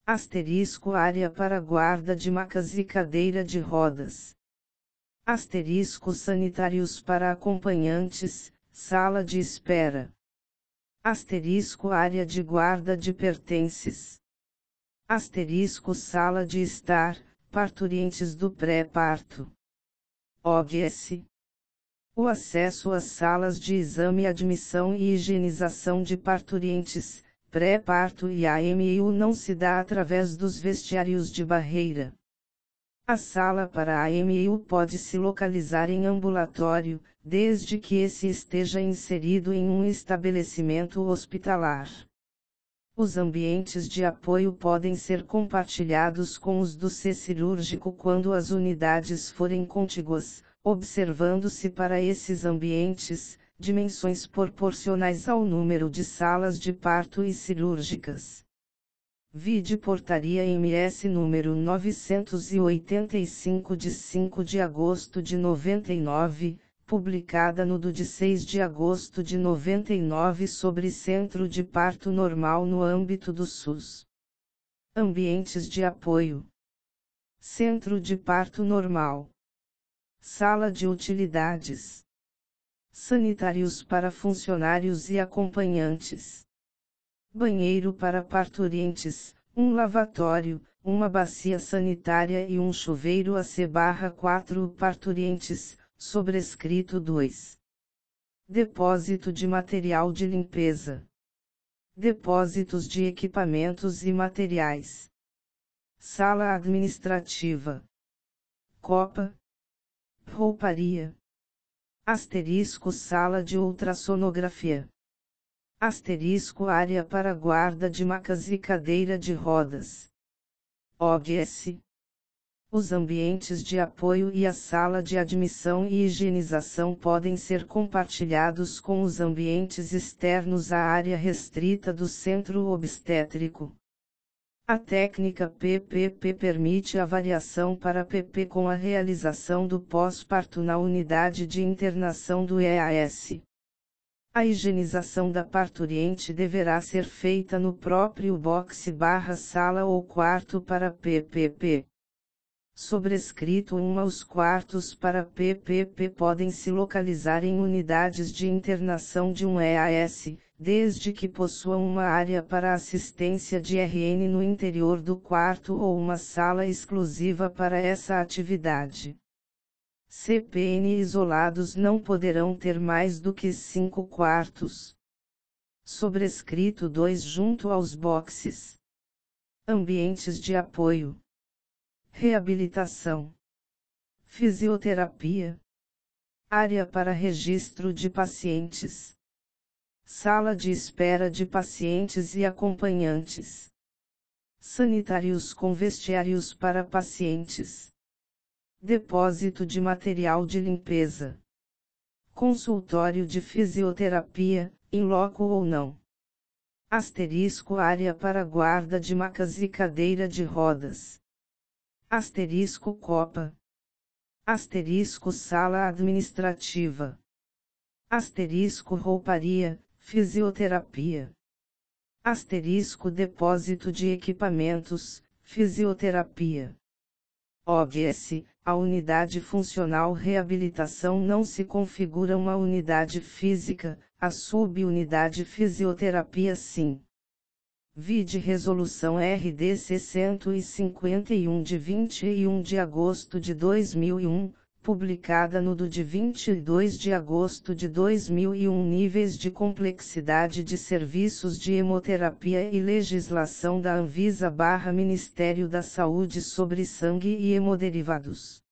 Speaker 2: Asterisco Área para guarda de macas e cadeira de rodas. Asterisco Sanitários para acompanhantes, sala de espera. Asterisco área de guarda de pertences. Asterisco sala de estar, parturientes do pré-parto. OBS. O acesso às salas de exame, admissão e higienização de parturientes, pré-parto e AMU não se dá através dos vestiários de barreira. A sala para a AMU pode se localizar em ambulatório, desde que esse esteja inserido em um estabelecimento hospitalar. Os ambientes de apoio podem ser compartilhados com os do C cirúrgico quando as unidades forem contíguas, observando-se para esses ambientes, dimensões proporcionais ao número de salas de parto e cirúrgicas. Vide Portaria MS número 985 de 5 de agosto de 99, publicada no do de 6 de agosto de 99 sobre Centro de Parto Normal no âmbito do SUS. Ambientes de apoio. Centro de Parto Normal. Sala de utilidades. Sanitários para funcionários e acompanhantes banheiro para parturientes, um lavatório, uma bacia sanitária e um chuveiro a C/4 parturientes, sobrescrito 2. Depósito de material de limpeza. Depósitos de equipamentos e materiais. Sala administrativa. Copa. Rouparia. Asterisco Sala de ultrassonografia. Asterisco Área para guarda de macas e cadeira de rodas. OBS. Os ambientes de apoio e a sala de admissão e higienização podem ser compartilhados com os ambientes externos à área restrita do centro obstétrico. A técnica PPP permite a variação para PP com a realização do pós-parto na unidade de internação do EAS. A higienização da parturiente deverá ser feita no próprio boxe barra sala ou quarto para PPP. Sobrescrito 1 Os quartos para PPP podem se localizar em unidades de internação de um EAS, desde que possuam uma área para assistência de RN no interior do quarto ou uma sala exclusiva para essa atividade. CPN isolados não poderão ter mais do que 5 quartos. Sobrescrito 2 junto aos boxes. Ambientes de apoio. Reabilitação. Fisioterapia. Área para registro de pacientes. Sala de espera de pacientes e acompanhantes. Sanitários com vestiários para pacientes. Depósito de material de limpeza. Consultório de fisioterapia, em loco ou não. Asterisco área para guarda de macas e cadeira de rodas. Asterisco Copa. Asterisco Sala Administrativa. Asterisco Rouparia, Fisioterapia. Asterisco Depósito de Equipamentos, Fisioterapia. OBS, a unidade funcional reabilitação não se configura uma unidade física, a subunidade fisioterapia sim. Vide Resolução RDC 151 de 21 de agosto de 2001, publicada no do de 22 de agosto de 2001 Níveis de complexidade de serviços de hemoterapia e legislação da Anvisa barra Ministério da Saúde sobre sangue e hemoderivados.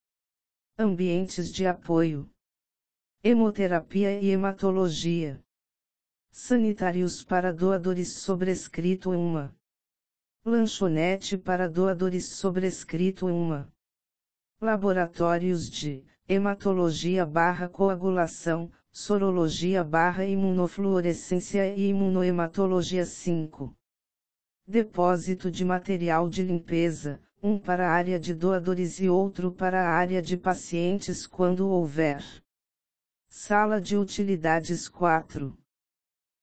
Speaker 2: Ambientes de apoio. Hemoterapia e hematologia. Sanitários para doadores sobrescrito uma. Lanchonete para doadores sobrescrito uma. Laboratórios de hematologia barra coagulação, sorologia barra imunofluorescência e imunohematologia 5. Depósito de material de limpeza, um para a área de doadores e outro para a área de pacientes quando houver. Sala de utilidades 4.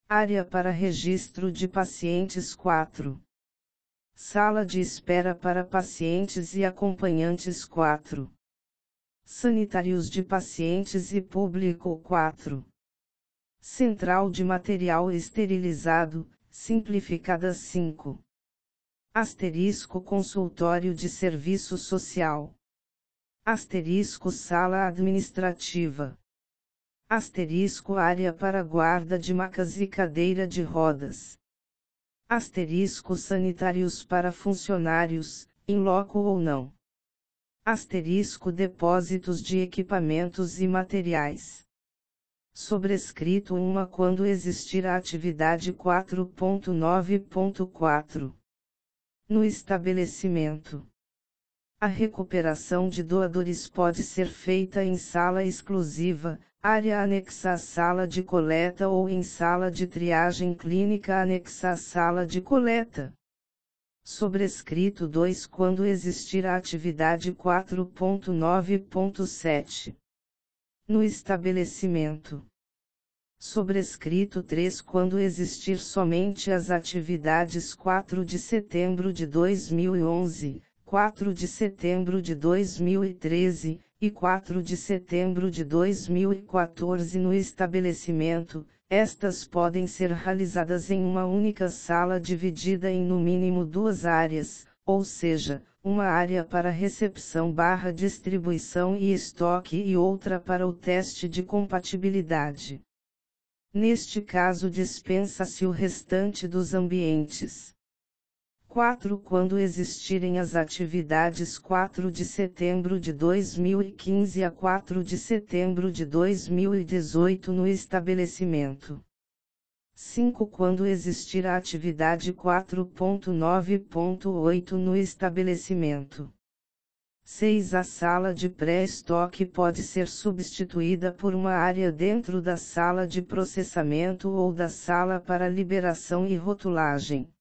Speaker 2: Área para registro de pacientes 4. Sala de espera para pacientes e acompanhantes 4. Sanitários de pacientes e público 4. Central de material esterilizado, simplificada 5. Asterisco consultório de serviço social. Asterisco sala administrativa asterisco área para guarda de macas e cadeira de rodas. Asterisco sanitários para funcionários, em loco ou não. Asterisco depósitos de equipamentos e materiais. Sobrescrito uma quando existir a atividade 4.9.4. No estabelecimento. A recuperação de doadores pode ser feita em sala exclusiva, área anexa à sala de coleta ou em sala de triagem clínica anexa à sala de coleta. Sobrescrito 2 quando existir a atividade 4.9.7. No estabelecimento. Sobrescrito 3 quando existir somente as atividades 4 de setembro de 2011, 4 de setembro de 2013, e 4 de setembro de 2014 no estabelecimento, estas podem ser realizadas em uma única sala dividida em no mínimo duas áreas, ou seja, uma área para recepção barra distribuição e estoque e outra para o teste de compatibilidade. Neste caso dispensa-se o restante dos ambientes. 4. Quando existirem as atividades 4 de setembro de 2015 a 4 de setembro de 2018 no estabelecimento. 5. Quando existir a atividade 4.9.8 no estabelecimento. 6. A sala de pré-estoque pode ser substituída por uma área dentro da sala de processamento ou da sala para liberação e rotulagem.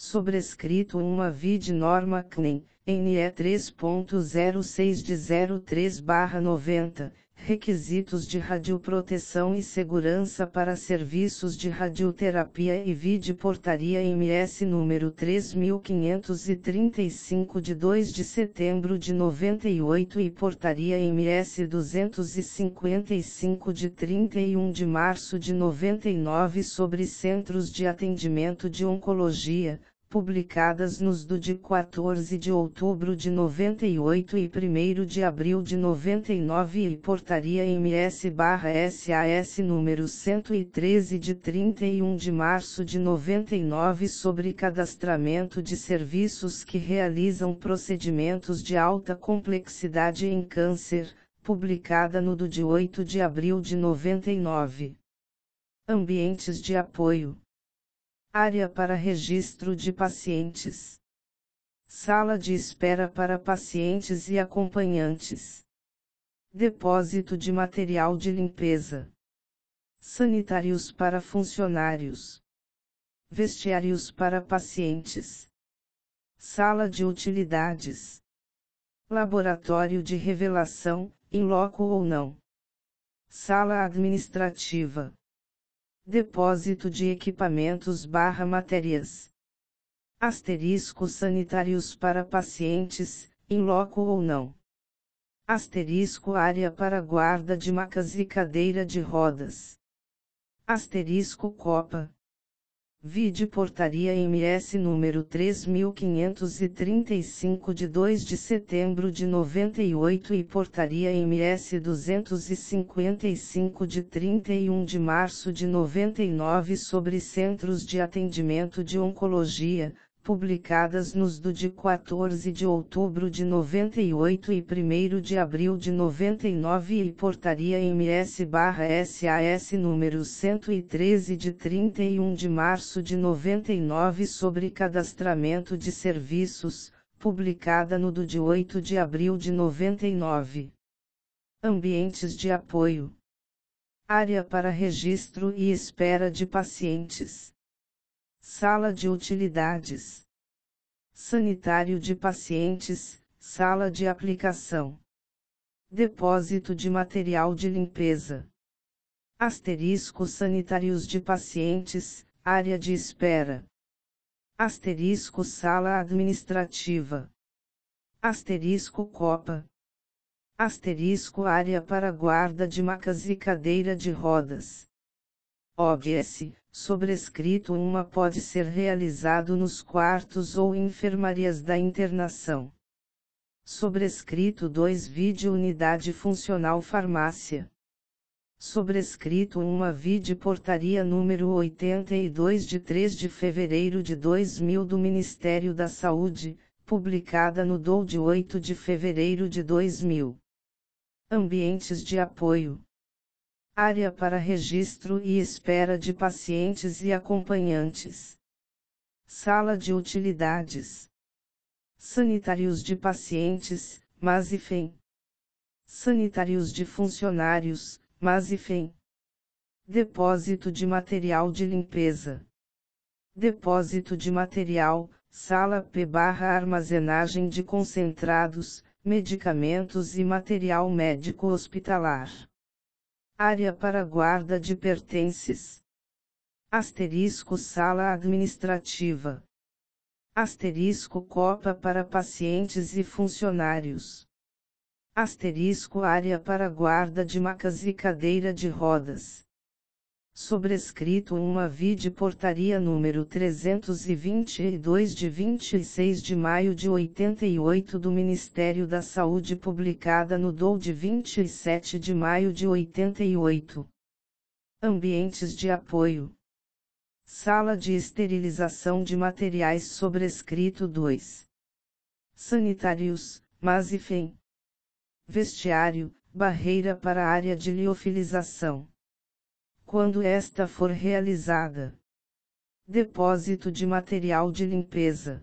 Speaker 2: Sobrescrito uma VID norma CNEM, NE 3.06 de 03/90, Requisitos de radioproteção e segurança para serviços de radioterapia e vide portaria MS número 3535 de 2 de setembro de 98 e portaria MS 255 de 31 de março de 99 sobre centros de atendimento de oncologia, publicadas nos do de 14 de outubro de 98 e 1 de abril de 99 e portaria MS/SAS número 113 de 31 de março de 99 sobre cadastramento de serviços que realizam procedimentos de alta complexidade em câncer, publicada no do de 8 de abril de 99. Ambientes de apoio Área para registro de pacientes. Sala de espera para pacientes e acompanhantes. Depósito de material de limpeza. Sanitários para funcionários. Vestiários para pacientes. Sala de utilidades. Laboratório de revelação, em loco ou não. Sala administrativa. Depósito de equipamentos barra matérias. Asterisco sanitários para pacientes, em loco ou não. Asterisco área para guarda de macas e cadeira de rodas. Asterisco copa. Vide Portaria MS número 3535 de 2 de setembro de 98 e Portaria MS 255 de 31 de março de 99 sobre Centros de Atendimento de Oncologia, publicadas nos do de 14 de outubro de 98 e 1 de abril de 99 e Portaria MS/SAS número 113 de 31 de março de 99 sobre cadastramento de serviços, publicada no do de 8 de abril de 99. Ambientes de apoio. Área para registro e espera de pacientes. Sala de utilidades. Sanitário de pacientes, sala de aplicação. Depósito de material de limpeza. Asterisco sanitários de pacientes, área de espera. Asterisco sala administrativa. Asterisco copa. Asterisco área para guarda de macas e cadeira de rodas. OBS, sobrescrito uma pode ser realizado nos quartos ou enfermarias da internação. Sobrescrito 2 Vídeo Unidade Funcional Farmácia. Sobrescrito uma vide portaria número 82 de 3 de fevereiro de 2000 do Ministério da Saúde, publicada no DOU de 8 de fevereiro de 2000. Ambientes de apoio. Área para registro e espera de pacientes e acompanhantes. Sala de utilidades. Sanitários de pacientes, MASIFEM. Sanitários de funcionários, MASIFEM. Depósito de material de limpeza. Depósito de material, sala P barra armazenagem de concentrados, medicamentos e material médico hospitalar. Área para guarda de pertences. Asterisco sala administrativa. Asterisco copa para pacientes e funcionários. Asterisco área para guarda de macas e cadeira de rodas sobrescrito uma vide portaria número 322 de 26 de maio de 88 do Ministério da Saúde publicada no DOU de 27 de maio de 88. Ambientes de apoio. Sala de esterilização de materiais sobrescrito 2. Sanitários, Mazifem. Vestiário, barreira para área de liofilização. Quando esta for realizada. Depósito de material de limpeza.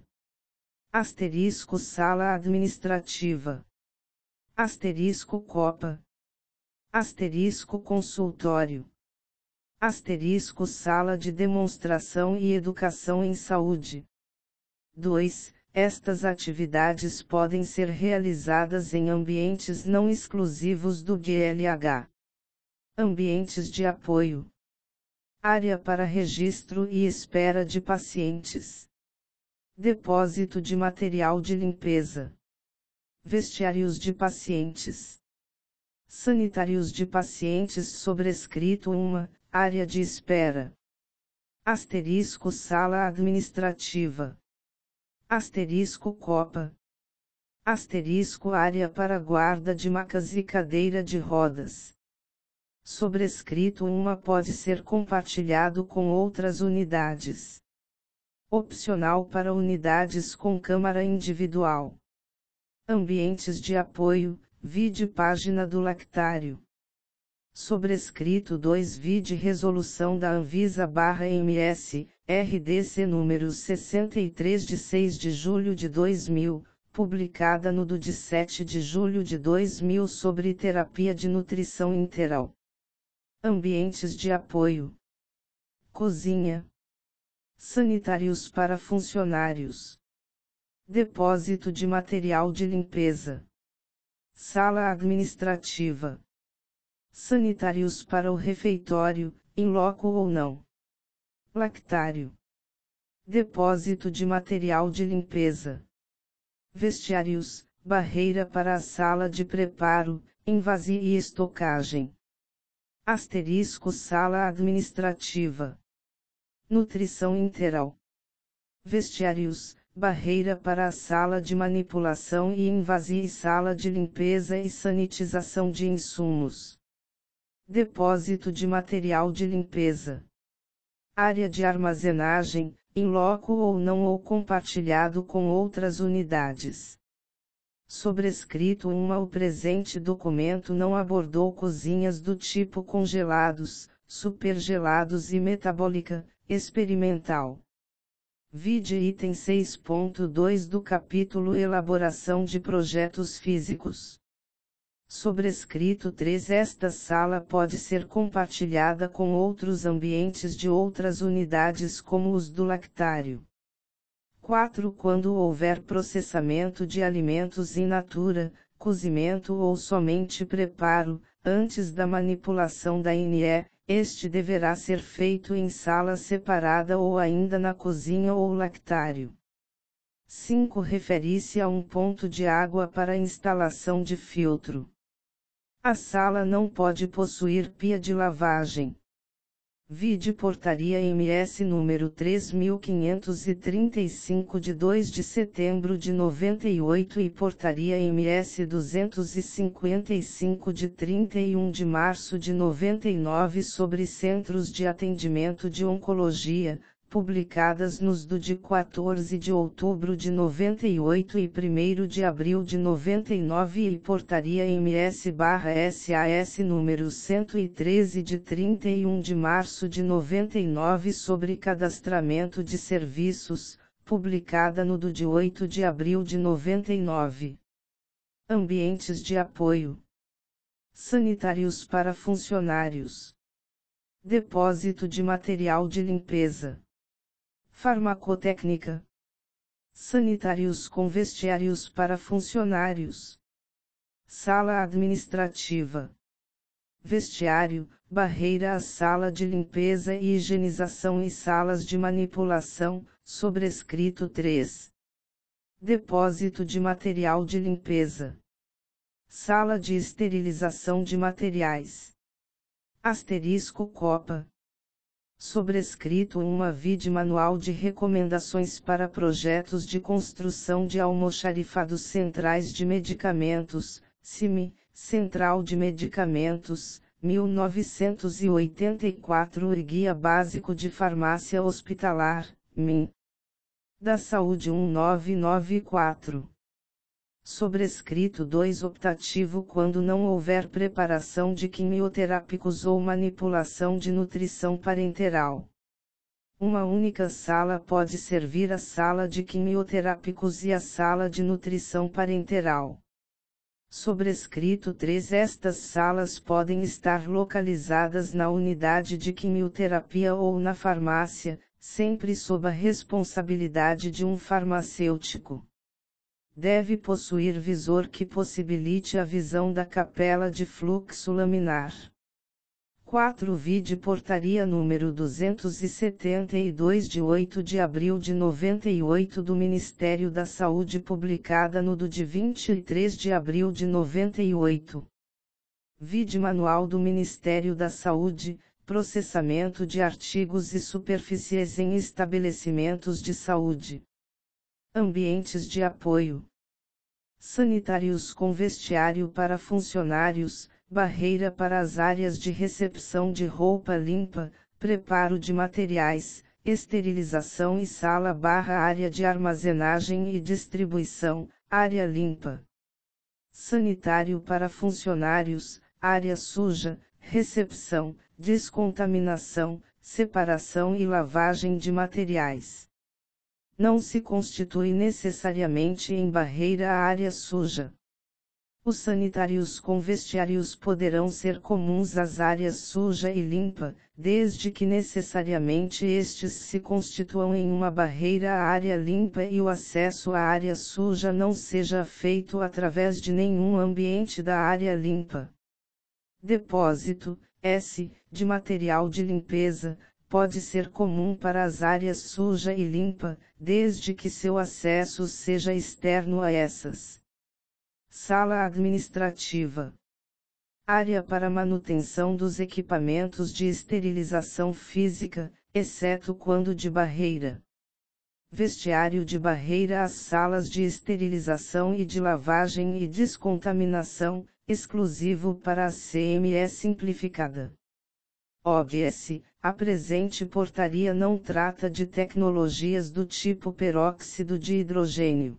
Speaker 2: Asterisco sala administrativa. Asterisco copa. Asterisco consultório. Asterisco Sala de Demonstração e Educação em Saúde. 2. Estas atividades podem ser realizadas em ambientes não exclusivos do GLH. Ambientes de apoio. Área para registro e espera de pacientes. Depósito de material de limpeza. Vestiários de pacientes. Sanitários de pacientes sobrescrito uma, Área de espera. Asterisco Sala Administrativa. Asterisco Copa. Asterisco Área para guarda de macas e cadeira de rodas. Sobrescrito uma pode ser compartilhado com outras unidades. Opcional para unidades com câmara individual. Ambientes de apoio, vide página do lactário sobrescrito 2 Vide resolução da Anvisa MS, RDC número 63 de 6 de julho de 2000, publicada no do de 7 de julho de 2000 sobre terapia de nutrição integral. Ambientes de apoio. Cozinha. Sanitários para funcionários. Depósito de material de limpeza. Sala administrativa sanitários para o refeitório, em loco ou não. Lactário. Depósito de material de limpeza. Vestiários, barreira para a sala de preparo, invasia e estocagem. Asterisco sala administrativa. Nutrição integral. Vestiários, barreira para a sala de manipulação e invasia e sala de limpeza e sanitização de insumos. Depósito de material de limpeza. Área de armazenagem, em loco ou não ou compartilhado com outras unidades. Sobrescrito uma o presente documento não abordou cozinhas do tipo congelados, supergelados e metabólica, experimental. Vide item 6.2 do capítulo Elaboração de projetos físicos. Sobrescrito 3 Esta sala pode ser compartilhada com outros ambientes de outras unidades como os do lactário. 4 Quando houver processamento de alimentos in natura, cozimento ou somente preparo, antes da manipulação da NE, este deverá ser feito em sala separada ou ainda na cozinha ou lactário. 5 Refere-se a um ponto de água para instalação de filtro. A sala não pode possuir pia de lavagem. Vide Portaria MS número 3535 de 2 de setembro de 98 e Portaria MS 255 de 31 de março de 99 sobre Centros de Atendimento de Oncologia, publicadas nos do de 14 de outubro de 98 e 1 de abril de 99 e Portaria MS/SAS número 113 de 31 de março de 99 sobre cadastramento de serviços, publicada no do de 8 de abril de 99. Ambientes de apoio sanitários para funcionários. Depósito de material de limpeza farmacotécnica, sanitários com vestiários para funcionários, sala administrativa, vestiário, barreira à sala de limpeza e higienização e salas de manipulação, sobrescrito 3. Depósito de material de limpeza. Sala de esterilização de materiais. Asterisco Copa, sobrescrito uma vide manual de recomendações para projetos de construção de almoxarifados centrais de medicamentos, CIMI, Central de Medicamentos, 1984 e Guia Básico de Farmácia Hospitalar, MIN. Da Saúde 1994. Sobrescrito 2 Optativo quando não houver preparação de quimioterápicos ou manipulação de nutrição parenteral. Uma única sala pode servir a sala de quimioterápicos e a sala de nutrição parenteral. Sobrescrito 3 Estas salas podem estar localizadas na unidade de quimioterapia ou na farmácia, sempre sob a responsabilidade de um farmacêutico. Deve possuir visor que possibilite a visão da capela de fluxo laminar. 4 Vide Portaria número 272 de 8 de abril de 98 do Ministério da Saúde publicada no do de 23 de abril de 98. Vide Manual do Ministério da Saúde, Processamento de artigos e superfícies em estabelecimentos de saúde. Ambientes de apoio. Sanitários com vestiário para funcionários, barreira para as áreas de recepção de roupa limpa, preparo de materiais, esterilização e sala barra área de armazenagem e distribuição, área limpa. Sanitário para funcionários, área suja, recepção, descontaminação, separação e lavagem de materiais. Não se constitui necessariamente em barreira a área suja. Os sanitários com vestiários poderão ser comuns às áreas suja e limpa, desde que necessariamente estes se constituam em uma barreira à área limpa e o acesso à área suja não seja feito através de nenhum ambiente da área limpa. Depósito, S, de material de limpeza, pode ser comum para as áreas suja e limpa, desde que seu acesso seja externo a essas. Sala administrativa. Área para manutenção dos equipamentos de esterilização física, exceto quando de barreira. Vestiário de barreira às salas de esterilização e de lavagem e descontaminação, exclusivo para a CME simplificada. OBS, a presente portaria não trata de tecnologias do tipo peróxido de hidrogênio.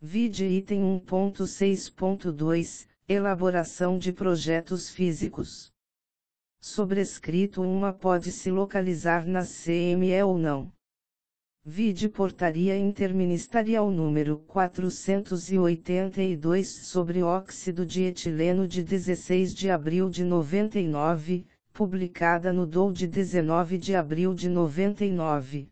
Speaker 2: Vide item 1.6.2 Elaboração de projetos físicos. Sobrescrito uma pode se localizar na CME ou não. Vide Portaria Interministerial número 482 sobre óxido de etileno de 16 de abril de 99, publicada no DOU de 19 de abril de 99.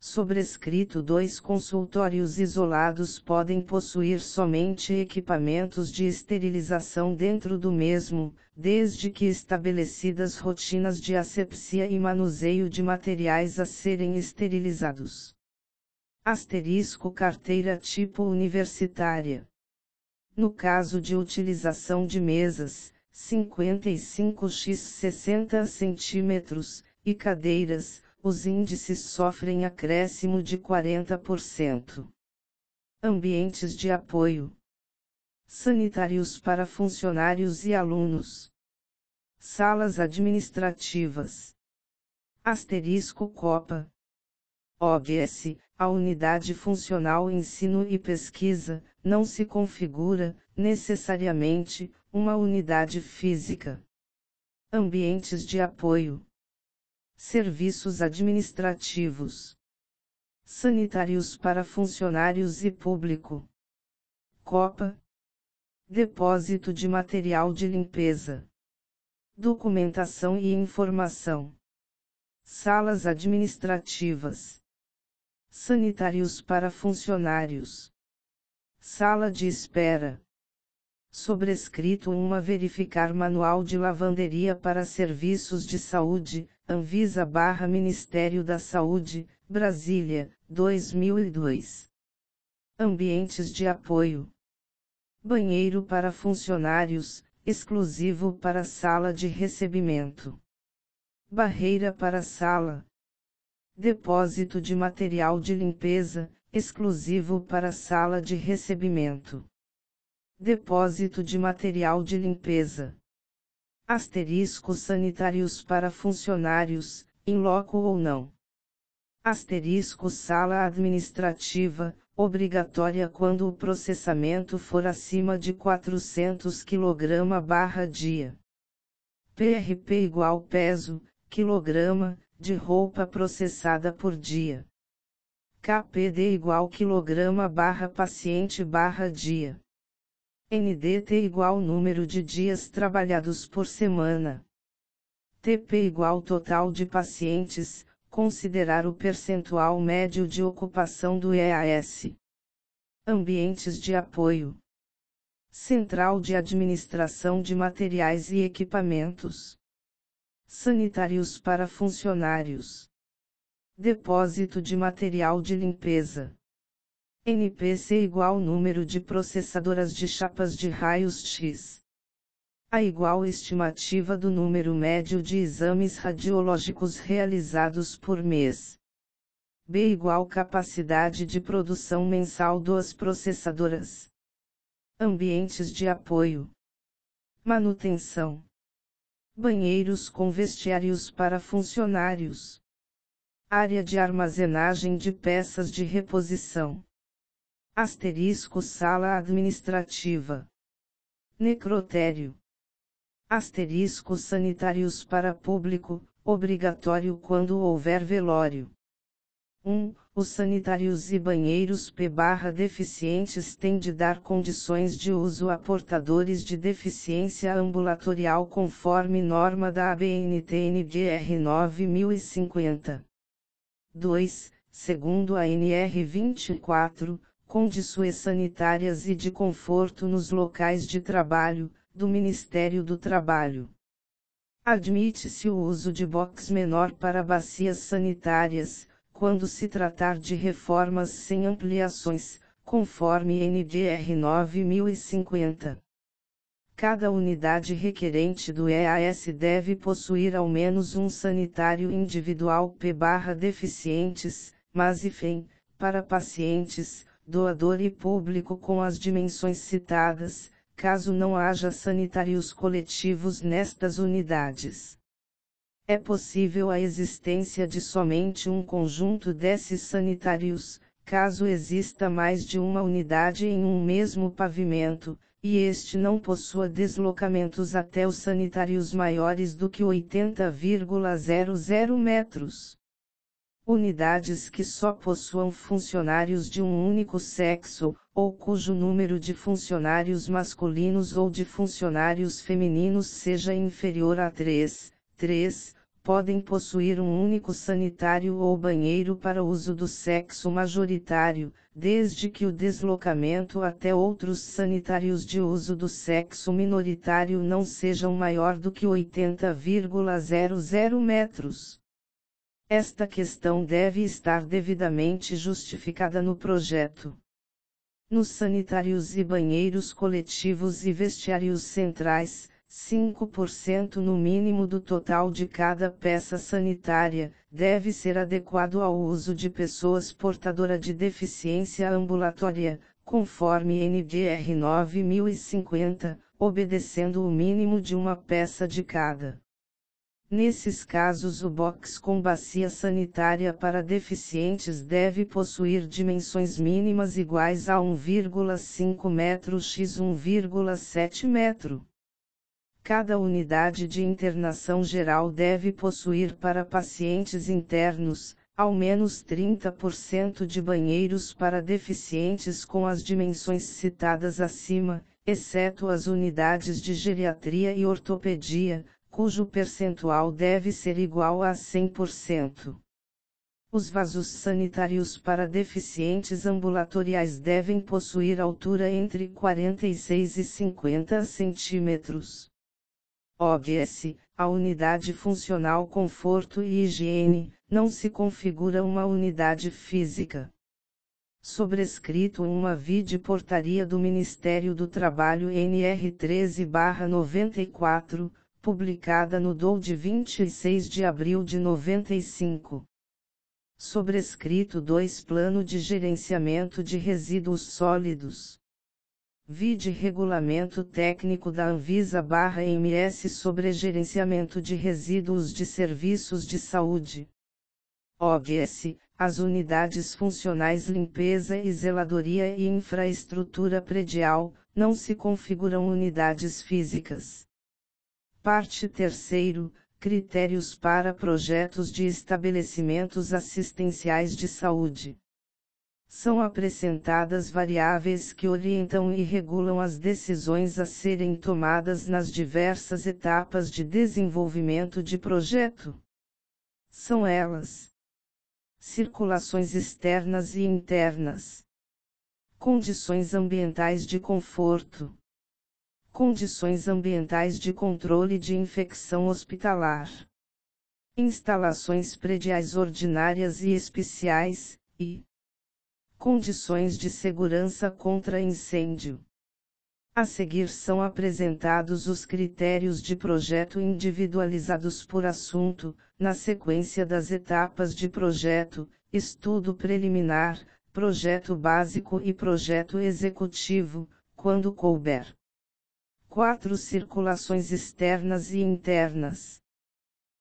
Speaker 2: Sobrescrito dois consultórios isolados podem possuir somente equipamentos de esterilização dentro do mesmo, desde que estabelecidas rotinas de asepsia e manuseio de materiais a serem esterilizados. Asterisco carteira tipo universitária. No caso de utilização de mesas, 55 x 60 cm, e cadeiras, os índices sofrem acréscimo de 40%. Ambientes de apoio. Sanitários para funcionários e alunos. Salas administrativas. Asterisco Copa. OBS, a unidade funcional ensino e pesquisa, não se configura, necessariamente, uma unidade física. Ambientes de apoio. Serviços administrativos. Sanitários para funcionários e público. Copa. Depósito de material de limpeza. Documentação e informação. Salas administrativas. Sanitários para funcionários. Sala de espera. Sobrescrito uma verificar manual de lavanderia para serviços de saúde, Anvisa barra Ministério da Saúde, Brasília, 2002. Ambientes de apoio. Banheiro para funcionários, exclusivo para sala de recebimento. Barreira para sala. Depósito de material de limpeza, exclusivo para sala de recebimento. Depósito de material de limpeza. Asterisco sanitários para funcionários, em loco ou não. Asterisco sala administrativa, obrigatória quando o processamento for acima de 400 kg barra dia. PRP igual peso, quilograma, de roupa processada por dia. KPD igual quilograma barra paciente barra dia. NDT igual número de dias trabalhados por semana. TP igual total de pacientes, considerar o percentual médio de ocupação do EAS. Ambientes de apoio. Central de Administração de Materiais e Equipamentos. Sanitários para funcionários. Depósito de material de limpeza. NPC igual número de processadoras de chapas de raios X. A igual estimativa do número médio de exames radiológicos realizados por mês. B igual capacidade de produção mensal das processadoras. Ambientes de apoio. Manutenção. Banheiros com vestiários para funcionários. Área de armazenagem de peças de reposição. Asterisco Sala Administrativa. Necrotério. Asterisco sanitários para público, obrigatório quando houver velório. 1. Os sanitários e banheiros P/deficientes têm de dar condições de uso a portadores de deficiência ambulatorial conforme norma da ABNT-NBR 9050. 2. Segundo a NR 24, condições sanitárias e de conforto nos locais de trabalho, do Ministério do Trabalho. Admite-se o uso de box menor para bacias sanitárias, quando se tratar de reformas sem ampliações, conforme NDR 9050. Cada unidade requerente do EAS deve possuir ao menos um sanitário individual P/deficientes, mas IFEM, para pacientes, doador e público com as dimensões citadas, caso não haja sanitários coletivos nestas unidades. É possível a existência de somente um conjunto desses sanitários, caso exista mais de uma unidade em um mesmo pavimento, e este não possua deslocamentos até os sanitários maiores do que 80,00 metros. Unidades que só possuam funcionários de um único sexo, ou cujo número de funcionários masculinos ou de funcionários femininos seja inferior a 3, 3, podem possuir um único sanitário ou banheiro para uso do sexo majoritário, desde que o deslocamento até outros sanitários de uso do sexo minoritário não sejam maior do que 80,00 metros. Esta questão deve estar devidamente justificada no projeto. Nos sanitários e banheiros coletivos e vestiários centrais, 5% no mínimo do total de cada peça sanitária, deve ser adequado ao uso de pessoas portadoras de deficiência ambulatória, conforme NDR 9050, obedecendo o mínimo de uma peça de cada. Nesses casos o box com bacia sanitária para deficientes deve possuir dimensões mínimas iguais a 1,5 metro x 1,7 metro. Cada unidade de internação geral deve possuir para pacientes internos, ao menos 30% de banheiros para deficientes com as dimensões citadas acima, exceto as unidades de geriatria e ortopedia, cujo percentual deve ser igual a 100%. Os vasos sanitários para deficientes ambulatoriais devem possuir altura entre 46 e 50 centímetros. OBS, a unidade funcional conforto e higiene, não se configura uma unidade física. Sobrescrito uma vide portaria do Ministério do Trabalho NR 13/94, publicada no DOU de 26 de abril de 95. Sobrescrito 2 Plano de Gerenciamento de Resíduos Sólidos. Vide Regulamento Técnico da Anvisa/MS sobre Gerenciamento de Resíduos de Serviços de Saúde. OBS, as unidades funcionais limpeza e zeladoria e infraestrutura predial, não se configuram unidades físicas. Parte 3 Critérios para projetos de estabelecimentos assistenciais de saúde são apresentadas variáveis que orientam e regulam as decisões a serem tomadas nas diversas etapas de desenvolvimento de projeto. São elas: circulações externas e internas, condições ambientais de conforto, condições ambientais de controle de infecção hospitalar, instalações prediais ordinárias e especiais, e Condições de segurança contra incêndio. A seguir são apresentados os critérios de projeto individualizados por assunto, na sequência das etapas de projeto, estudo preliminar, projeto básico e projeto executivo, quando couber. 4. Circulações externas e internas.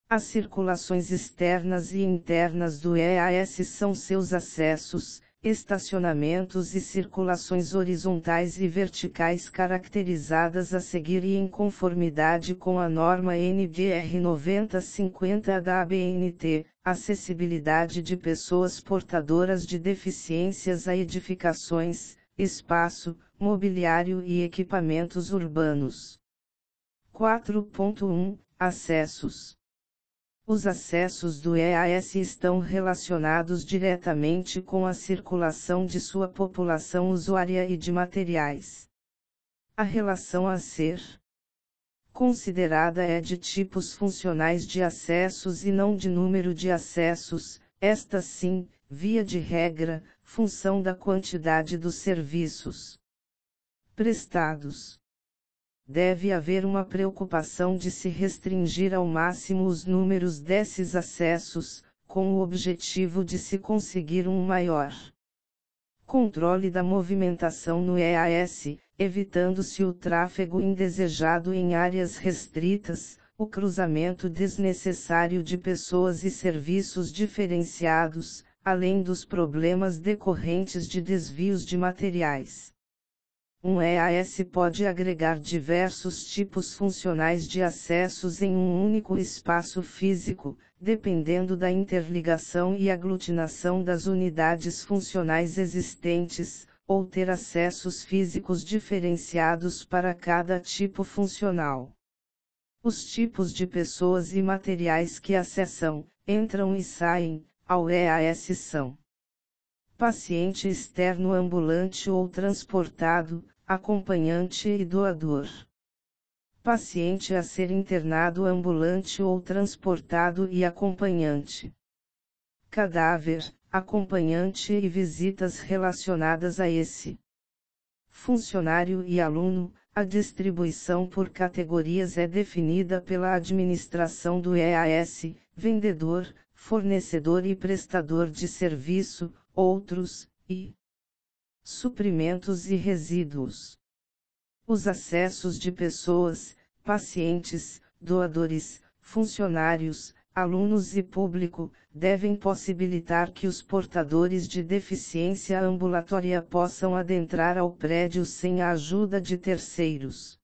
Speaker 2: As circulações externas e internas do EAS são seus acessos, estacionamentos e circulações horizontais e verticais caracterizadas a seguir e em conformidade com a norma NBR 9050 da ABNT, acessibilidade de pessoas portadoras de deficiências a edificações, espaço, mobiliário e equipamentos urbanos. 4.1 Acessos os acessos do EAS estão relacionados diretamente com a circulação de sua população usuária e de materiais. A relação a ser considerada é de tipos funcionais de acessos e não de número de acessos, esta sim, via de regra, função da quantidade dos serviços prestados deve haver uma preocupação de se restringir ao máximo os números desses acessos, com o objetivo de se conseguir um maior controle da movimentação no EAS, evitando-se o tráfego indesejado em áreas restritas, o cruzamento desnecessário de pessoas e serviços diferenciados, além dos problemas decorrentes de desvios de materiais. Um EAS pode agregar diversos tipos funcionais de acessos em um único espaço físico, dependendo da interligação e aglutinação das unidades funcionais existentes, ou ter acessos físicos diferenciados para cada tipo funcional. Os tipos de pessoas e materiais que acessam, entram e saem, ao EAS são paciente externo ambulante ou transportado, acompanhante e doador. Paciente a ser internado ambulante ou transportado e acompanhante. Cadáver, acompanhante e visitas relacionadas a esse. Funcionário e aluno, a distribuição por categorias é definida pela administração do EAS, vendedor, fornecedor e prestador de serviço, outros, e suprimentos e resíduos. Os acessos de pessoas, pacientes, doadores, funcionários, alunos e público, devem possibilitar que os portadores de deficiência ambulatória possam adentrar ao prédio sem a ajuda de terceiros.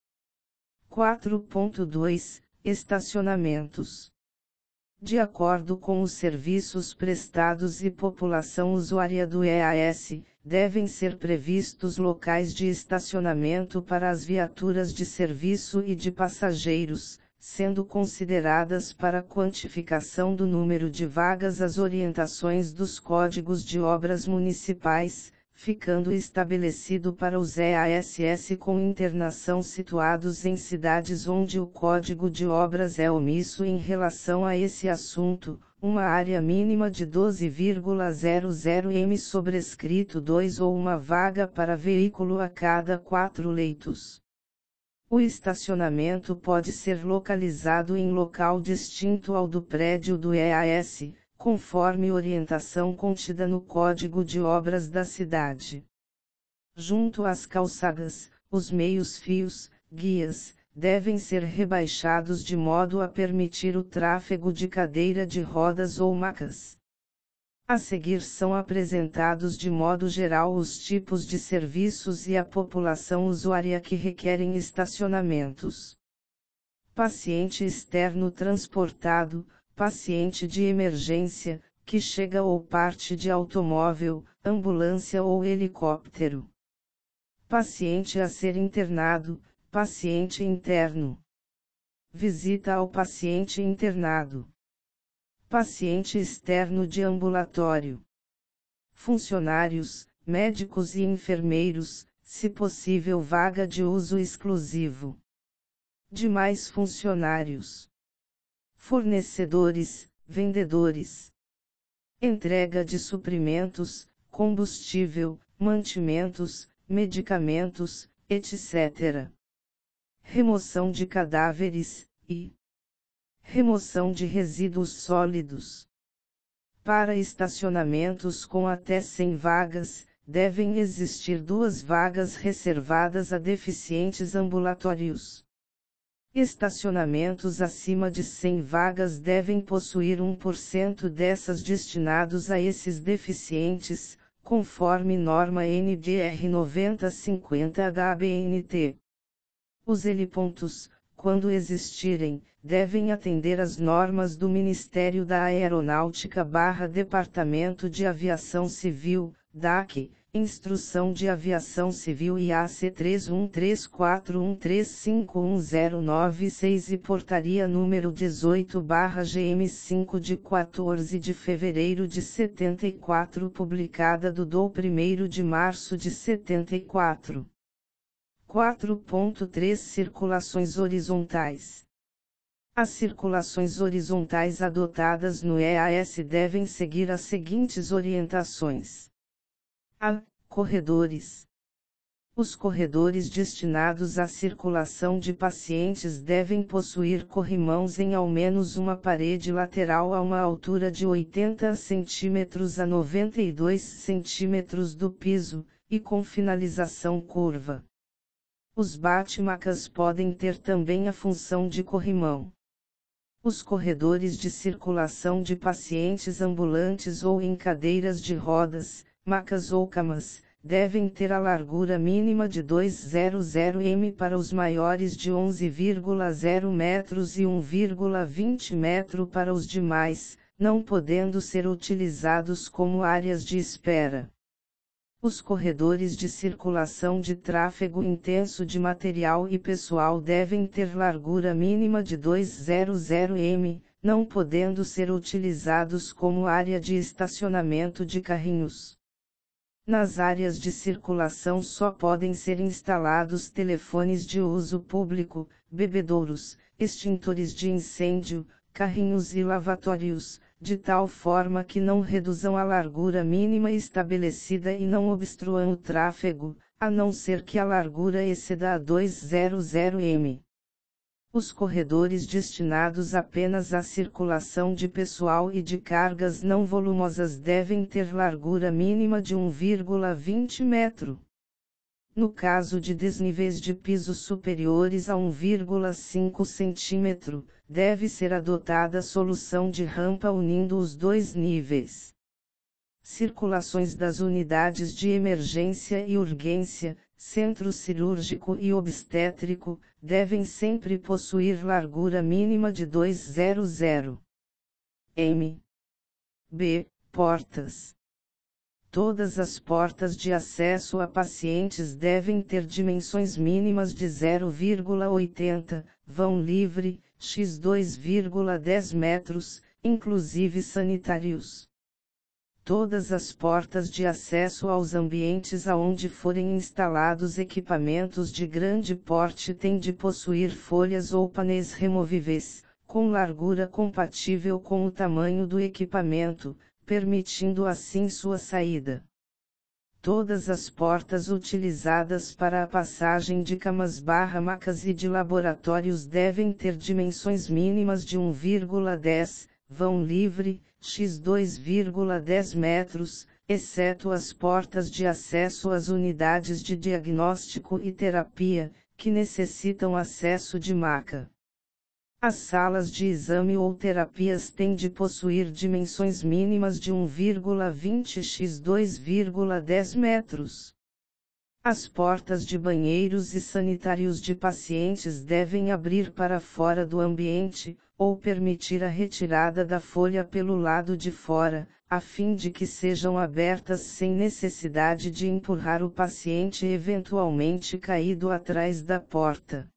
Speaker 2: 4.2 Estacionamentos de acordo com os serviços prestados e população usuária do EAS, devem ser previstos locais de estacionamento para as viaturas de serviço e de passageiros, sendo consideradas para quantificação do número de vagas as orientações dos códigos de obras municipais, ficando estabelecido para os EASS com internação situados em cidades onde o código de obras é omisso em relação a esse assunto, uma área mínima de 12,00 m sobrescrito 2 ou uma vaga para veículo a cada quatro leitos. O estacionamento pode ser localizado em local distinto ao do prédio do EAS, conforme orientação contida no Código de Obras da cidade. Junto às calçadas, os meios-fios, guias, devem ser rebaixados de modo a permitir o tráfego de cadeira de rodas ou macas. A seguir são apresentados de modo geral os tipos de serviços e a população usuária que requerem estacionamentos. Paciente externo transportado, paciente de emergência, que chega ou parte de automóvel, ambulância ou helicóptero. Paciente a ser internado, paciente interno. Visita ao paciente internado. Paciente externo de ambulatório. Funcionários, médicos e enfermeiros, se possível vaga de uso exclusivo. Demais funcionários. Fornecedores, vendedores. Entrega de suprimentos, combustível, mantimentos, medicamentos, etc. Remoção de cadáveres, e Remoção de resíduos sólidos. Para estacionamentos com até 100 vagas, devem existir duas vagas reservadas a deficientes ambulatórios. Estacionamentos acima de 100 vagas devem possuir 1% dessas destinados a esses deficientes, conforme norma NDR 9050 HBNT. Os helipontos, quando existirem, devem atender às normas do Ministério da Aeronáutica barra Departamento de Aviação Civil, DAC, Instrução de Aviação Civil IAC 313413510996 e Portaria número 18 GM5 de 14 de fevereiro de 74 publicada do 1 de março de 74. 4.3 Circulações horizontais. As circulações horizontais adotadas no EAS devem seguir as seguintes orientações: a. Corredores. Os corredores destinados à circulação de pacientes devem possuir corrimãos em ao menos uma parede lateral a uma altura de 80 cm a 92 cm do piso, e com finalização curva. Os bate-macas podem ter também a função de corrimão. Os corredores de circulação de pacientes ambulantes ou em cadeiras de rodas, macas ou camas, devem ter a largura mínima de 200 m para os maiores de 11,0 metros e 1,20 metro para os demais, não podendo ser utilizados como áreas de espera. Os corredores de circulação de tráfego intenso de material e pessoal devem ter largura mínima de 200 m, não podendo ser utilizados como área de estacionamento de carrinhos. Nas áreas de circulação só podem ser instalados telefones de uso público, bebedouros, extintores de incêndio, carrinhos e lavatórios, de tal forma que não reduzam a largura mínima estabelecida e não obstruam o tráfego, a não ser que a largura exceda a 200 m. Os corredores destinados apenas à circulação de pessoal e de cargas não volumosas devem ter largura mínima de 1,20 metro. No caso de desníveis de piso superiores a 1,5 cm, deve ser adotada solução de rampa unindo os dois níveis. Circulações das unidades de emergência e urgência, centro cirúrgico e obstétrico, devem sempre possuir largura mínima de 200 m. b. Portas. Todas as portas de acesso a pacientes devem ter dimensões mínimas de 0,80, vão livre, x 2,10 metros, inclusive sanitários. Todas as portas de acesso aos ambientes aonde forem instalados equipamentos de grande porte têm de possuir folhas ou painéis removíveis, com largura compatível com o tamanho do equipamento, permitindo assim sua saída. Todas as portas utilizadas para a passagem de camas barra macas e de laboratórios devem ter dimensões mínimas de 1,10, vão livre, x 2,10 metros, exceto as portas de acesso às unidades de diagnóstico e terapia, que necessitam acesso de maca. As salas de exame ou terapias têm de possuir dimensões mínimas de 1,20 x 2,10 metros. As portas de banheiros e sanitários de pacientes devem abrir para fora do ambiente, ou permitir a retirada da folha pelo lado de fora, a fim de que sejam abertas sem necessidade de empurrar o paciente eventualmente caído atrás da porta.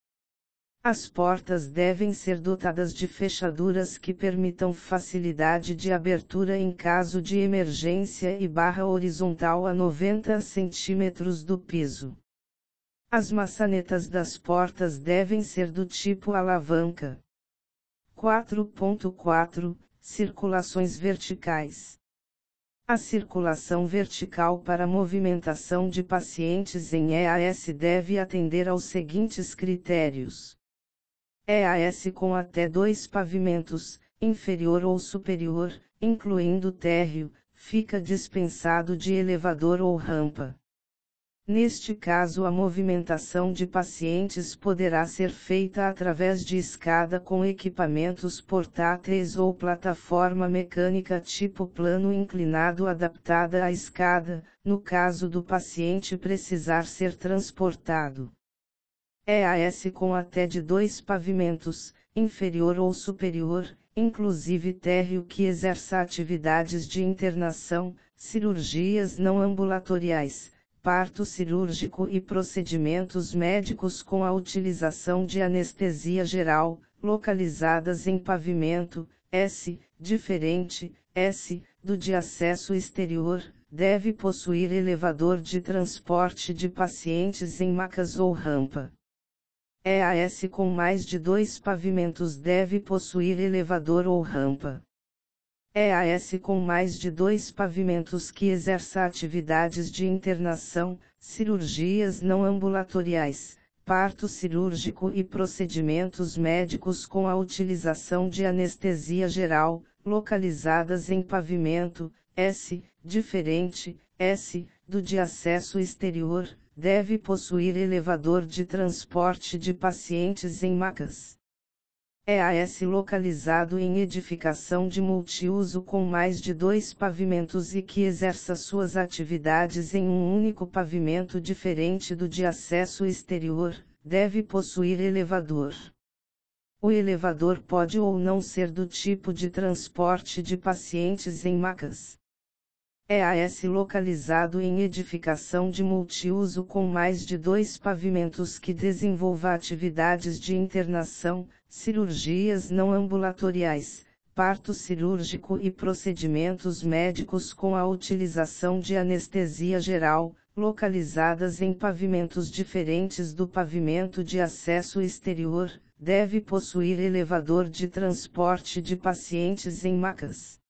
Speaker 2: As portas devem ser dotadas de fechaduras que permitam facilidade de abertura em caso de emergência e barra horizontal a 90 cm do piso. As maçanetas das portas devem ser do tipo alavanca. 4.4 Circulações verticais. A circulação vertical para movimentação de pacientes em EAS deve atender aos seguintes critérios EAS com até dois pavimentos, inferior ou superior, incluindo térreo, fica dispensado de elevador ou rampa. Neste caso, a movimentação de pacientes poderá ser feita através de escada com equipamentos portáteis ou plataforma mecânica tipo plano inclinado adaptada à escada, no caso do paciente precisar ser transportado. EAS com até de dois pavimentos, inferior ou superior, inclusive térreo que exerça atividades de internação, cirurgias não ambulatoriais, parto cirúrgico e procedimentos médicos com a utilização de anestesia geral, localizadas em pavimento, S, diferente, S, do de acesso exterior, deve possuir elevador de transporte de pacientes em macas ou rampa. EAS com mais de dois pavimentos deve possuir elevador ou rampa. EAS com mais de dois pavimentos que exerça atividades de internação, cirurgias não ambulatoriais, parto cirúrgico e procedimentos médicos com a utilização de anestesia geral, localizadas em pavimento, S, diferente, S, do de acesso exterior, deve possuir elevador de transporte de pacientes em macas. EAS localizado em edificação de multiuso com mais de dois pavimentos e que exerça suas atividades em um único pavimento diferente do de acesso exterior, deve possuir elevador. O elevador pode ou não ser do tipo de transporte de pacientes em macas. EAS localizado em edificação de multiuso com mais de dois pavimentos que desenvolva atividades de internação, cirurgias não ambulatoriais, parto cirúrgico e procedimentos médicos com a utilização de anestesia geral, localizadas em pavimentos diferentes do pavimento de acesso exterior, deve possuir elevador de transporte de pacientes em macas.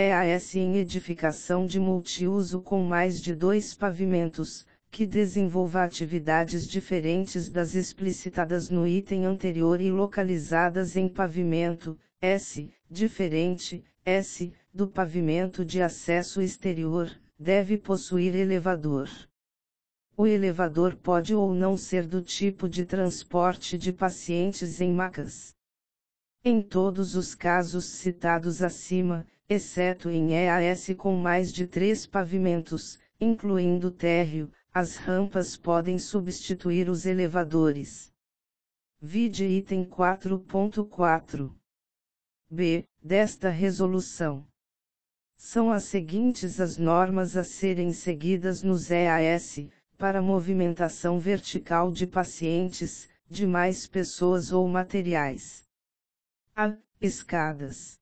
Speaker 2: EAS em edificação de multiuso com mais de dois pavimentos, que desenvolva atividades diferentes das explicitadas no item anterior e localizadas em pavimento, S, diferente, S, do pavimento de acesso exterior, deve possuir elevador. O elevador pode ou não ser do tipo de transporte de pacientes em macas. Em todos os casos citados acima, exceto em EAS com mais de três pavimentos, incluindo térreo, as rampas podem substituir os elevadores. Vide item 4.4. B. Desta resolução. São as seguintes as normas a serem seguidas nos EAS, para movimentação vertical de pacientes, de mais pessoas ou materiais. A. Escadas.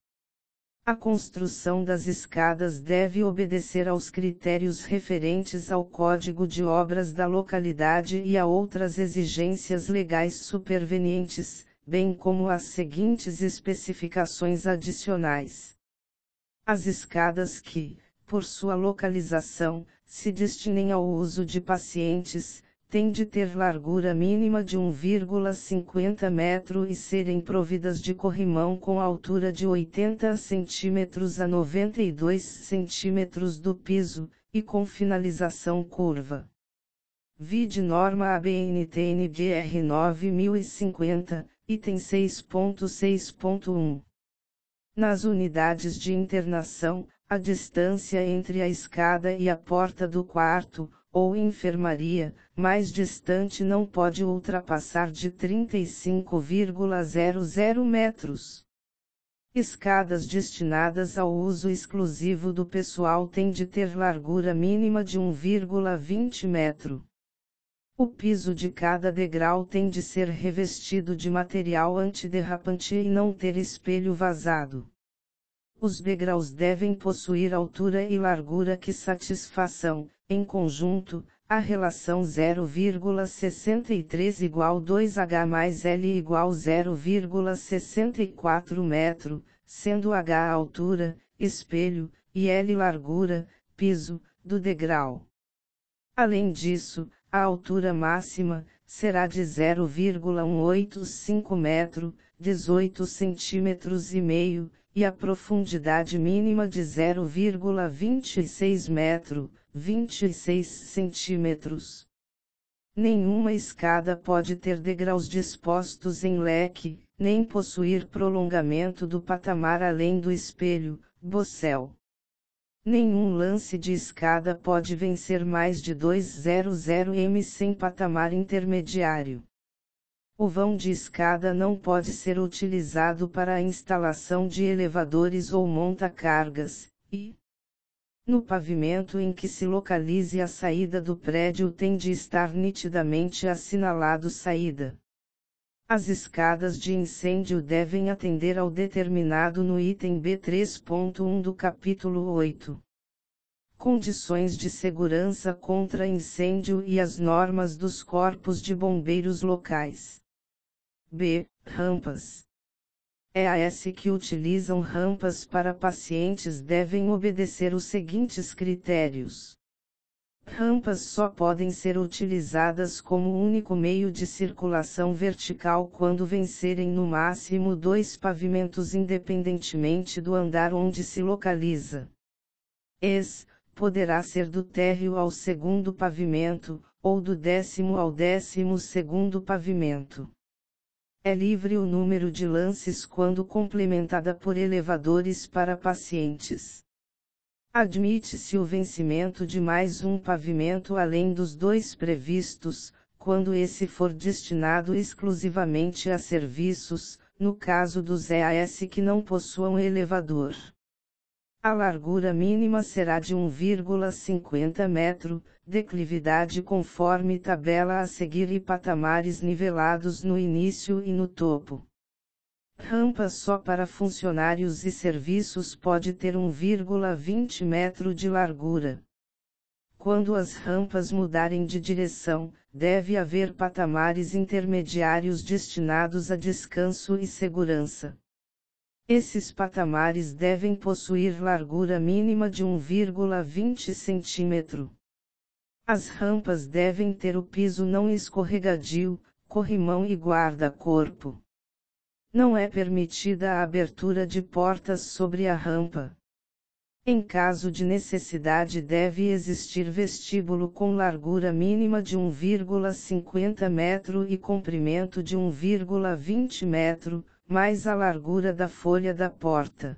Speaker 2: A construção das escadas deve obedecer aos critérios referentes ao Código de Obras da localidade e a outras exigências legais supervenientes, bem como as seguintes especificações adicionais. As escadas que, por sua localização, se destinem ao uso de pacientes, tem de ter largura mínima de 1,50 metro e serem providas de corrimão com altura de 80 cm a 92 cm do piso, e com finalização curva. Vide norma ABNT-NBR 9050, item 6.6.1. Nas unidades de internação, a distância entre a escada e a porta do quarto, ou enfermaria, mais distante não pode ultrapassar de 35,00 metros. Escadas destinadas ao uso exclusivo do pessoal têm de ter largura mínima de 1,20 metro. O piso de cada degrau tem de ser revestido de material antiderrapante e não ter espelho vazado. Os degraus devem possuir altura e largura que satisfaçam, em conjunto, a relação 0,63 igual 2h mais L igual 0,64 metro, sendo h a altura, espelho, e L largura, piso, do degrau. Além disso, a altura máxima, será de 0,185 metro, 18 centímetros e meio, e a profundidade mínima de 0,26 metro, 26 centímetros. Nenhuma escada pode ter degraus dispostos em leque, nem possuir prolongamento do patamar além do espelho, bocel. Nenhum lance de escada pode vencer mais de 200 m sem patamar intermediário. O vão de escada não pode ser utilizado para a instalação de elevadores ou monta-cargas, e, no pavimento em que se localize a saída do prédio tem de estar nitidamente assinalado saída. As escadas de incêndio devem atender ao determinado no item B3.1 do capítulo 8. Condições de segurança contra incêndio e as normas dos corpos de bombeiros locais. B. Rampas. EAS que utilizam rampas para pacientes devem obedecer os seguintes critérios. Rampas só podem ser utilizadas como único meio de circulação vertical quando vencerem no máximo dois pavimentos independentemente do andar onde se localiza. Es, poderá ser do térreo ao segundo pavimento, ou do décimo ao décimo segundo pavimento. É livre o número de lances quando complementada por elevadores para pacientes. Admite-se o vencimento de mais um pavimento além dos dois previstos, quando esse for destinado exclusivamente a serviços, no caso dos EAS que não possuam elevador. A largura mínima será de 1,50 metro, declividade conforme tabela a seguir e patamares nivelados no início e no topo. Rampa só para funcionários e serviços pode ter 1,20 metro de largura. Quando as rampas mudarem de direção, deve haver patamares intermediários destinados a descanso e segurança. Esses patamares devem possuir largura mínima de 1,20 cm. As rampas devem ter o piso não escorregadio, corrimão e guarda-corpo. Não é permitida a abertura de portas sobre a rampa. Em caso de necessidade deve existir vestíbulo com largura mínima de 1,50 metro e comprimento de 1,20 metro, mais a largura da folha da porta.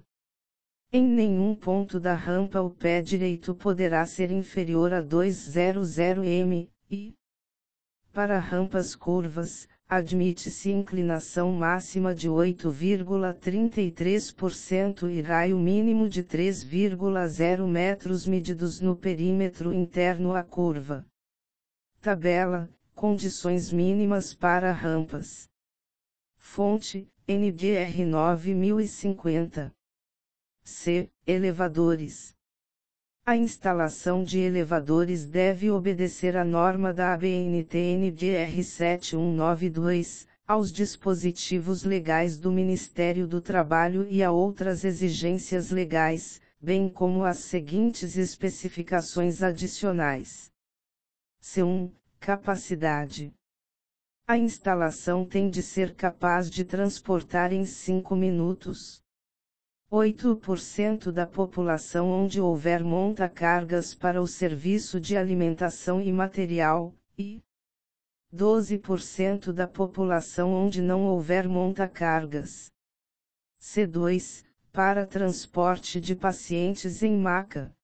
Speaker 2: Em nenhum ponto da rampa o pé direito poderá ser inferior a 200 m, e, para rampas curvas, admite-se inclinação máxima de 8,33% e raio mínimo de 3,0 metros medidos no perímetro interno à curva. Tabela: Condições mínimas para rampas. Fonte: NDR 9050. C. Elevadores. A instalação de elevadores deve obedecer à norma da ABNT NDR 7192, aos dispositivos legais do Ministério do Trabalho e a outras exigências legais, bem como as seguintes especificações adicionais. C1 capacidade. A instalação tem de ser capaz de transportar em 5 minutos 8% da população onde houver monta-cargas para o serviço de alimentação e material, e 12% da população onde não houver monta-cargas. C2, para transporte de pacientes em maca.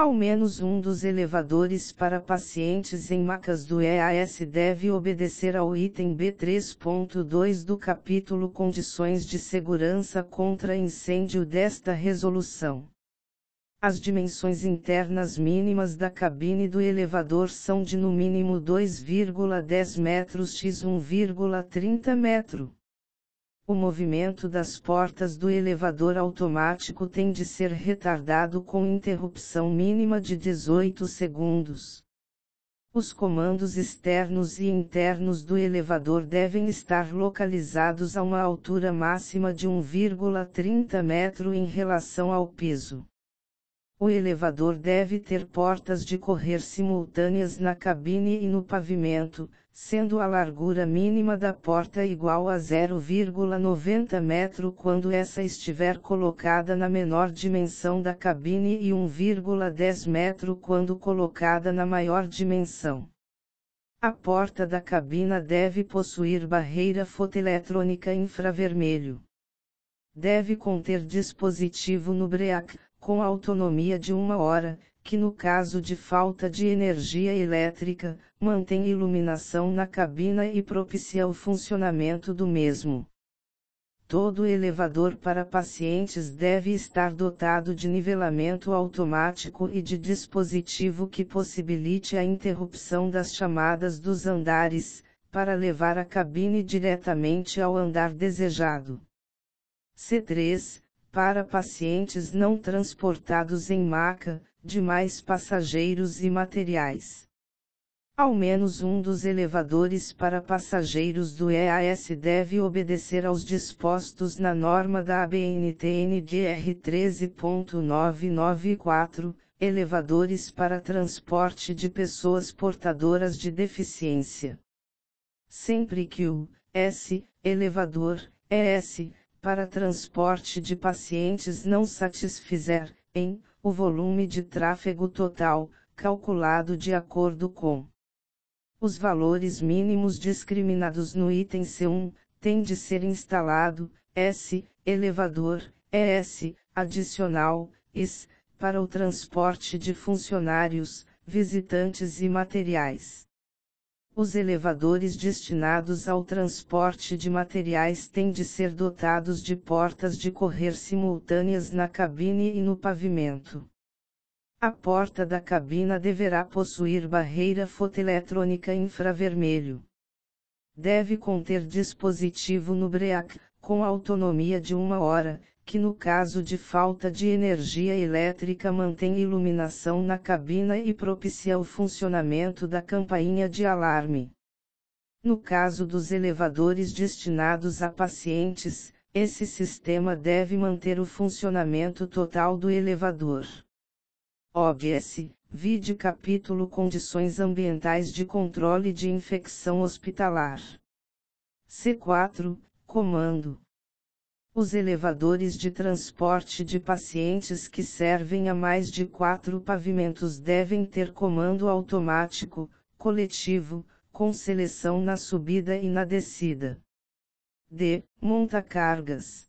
Speaker 2: Ao menos um dos elevadores para pacientes em macas do EAS deve obedecer ao item B3.2 do capítulo Condições de Segurança contra Incêndio desta resolução. As dimensões internas mínimas da cabine do elevador são de no mínimo 2,10 metros x 1,30 metro. O movimento das portas do elevador automático tem de ser retardado com interrupção mínima de 18 segundos. Os comandos externos e internos do elevador devem estar localizados a uma altura máxima de 1,30 metro em relação ao piso. O elevador deve ter portas de correr simultâneas na cabine e no pavimento, sendo a largura mínima da porta igual a 0,90 metro quando essa estiver colocada na menor dimensão da cabine e 1,10 metro quando colocada na maior dimensão. A porta da cabina deve possuir barreira fotoeletrônica infravermelho. Deve conter dispositivo no BREAC, com autonomia de uma hora, que no caso de falta de energia elétrica, mantém iluminação na cabina e propicia o funcionamento do mesmo. Todo elevador para pacientes deve estar dotado de nivelamento automático e de dispositivo que possibilite a interrupção das chamadas dos andares, para levar a cabine diretamente ao andar desejado. C3 Para pacientes não transportados em maca, demais passageiros e materiais. Ao menos um dos elevadores para passageiros do EAS deve obedecer aos dispostos na norma da ABNT-NDR 13.994, elevadores para transporte de pessoas portadoras de deficiência. Sempre que o S, elevador, ES, para transporte de pacientes não satisfizer, em o volume de tráfego total, calculado de acordo com os valores mínimos discriminados no item C1, tem de ser instalado, S, elevador, ES, adicional, IS, para o transporte de funcionários, visitantes e materiais. Os elevadores destinados ao transporte de materiais têm de ser dotados de portas de correr simultâneas na cabine e no pavimento. A porta da cabina deverá possuir barreira fotoeletrônica infravermelho. Deve conter dispositivo no BREAC, com autonomia de uma hora, que no caso de falta de energia elétrica mantém iluminação na cabina e propicia o funcionamento da campainha de alarme. No caso dos elevadores destinados a pacientes, esse sistema deve manter o funcionamento total do elevador. OBS, vide capítulo Condições ambientais de controle de infecção hospitalar. C4, Comando. Os elevadores de transporte de pacientes que servem a mais de quatro pavimentos devem ter comando automático, coletivo, com seleção na subida e na descida. D. Monta-cargas.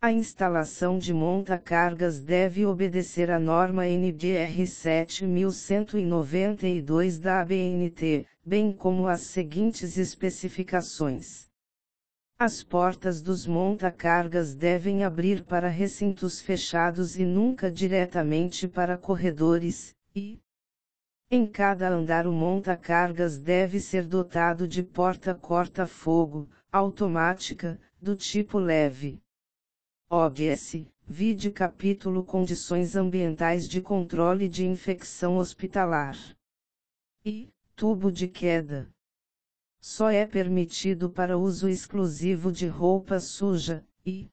Speaker 2: A instalação de monta-cargas deve obedecer à norma NDR 7192 da ABNT, bem como as seguintes especificações. As portas dos monta-cargas devem abrir para recintos fechados e nunca diretamente para corredores, e em cada andar o monta-cargas deve ser dotado de porta corta-fogo, automática, do tipo leve. OBS, vide capítulo Condições ambientais de controle de infecção hospitalar. E, tubo de queda. Só é permitido para uso exclusivo de roupa suja, e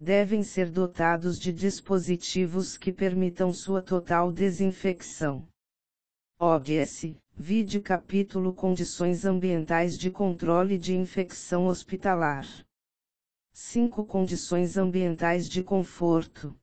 Speaker 2: devem ser dotados de dispositivos que permitam sua total desinfecção. OBS, vide capítulo Condições ambientais de controle de infecção hospitalar. 5 Condições ambientais de conforto.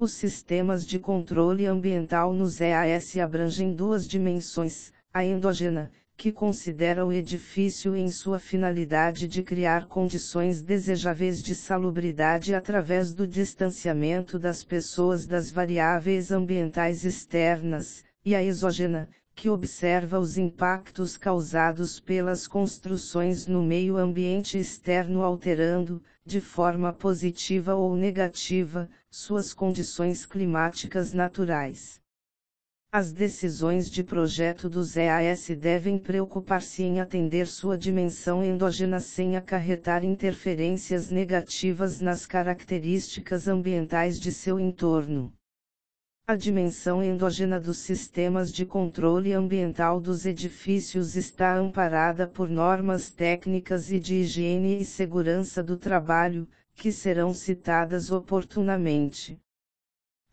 Speaker 2: Os sistemas de controle ambiental nos EAS abrangem duas dimensões: a endógena, que considera o edifício em sua finalidade de criar condições desejáveis de salubridade através do distanciamento das pessoas das variáveis ambientais externas, e a exógena, que observa os impactos causados pelas construções no meio ambiente externo alterando, de forma positiva ou negativa, suas condições climáticas naturais. As decisões de projeto dos EAS devem preocupar-se em atender sua dimensão endógena sem acarretar interferências negativas nas características ambientais de seu entorno. A dimensão endógena dos sistemas de controle ambiental dos edifícios está amparada por normas técnicas e de higiene e segurança do trabalho, que serão citadas oportunamente.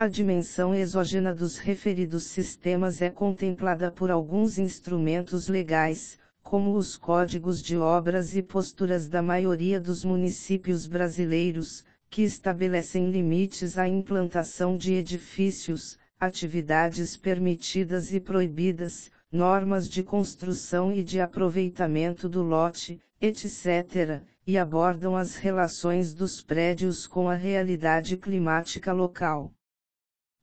Speaker 2: A dimensão exógena dos referidos sistemas é contemplada por alguns instrumentos legais, como os códigos de obras e posturas da maioria dos municípios brasileiros, que estabelecem limites à implantação de edifícios, atividades permitidas e proibidas, normas de construção e de aproveitamento do lote, etc., e abordam as relações dos prédios com a realidade climática local.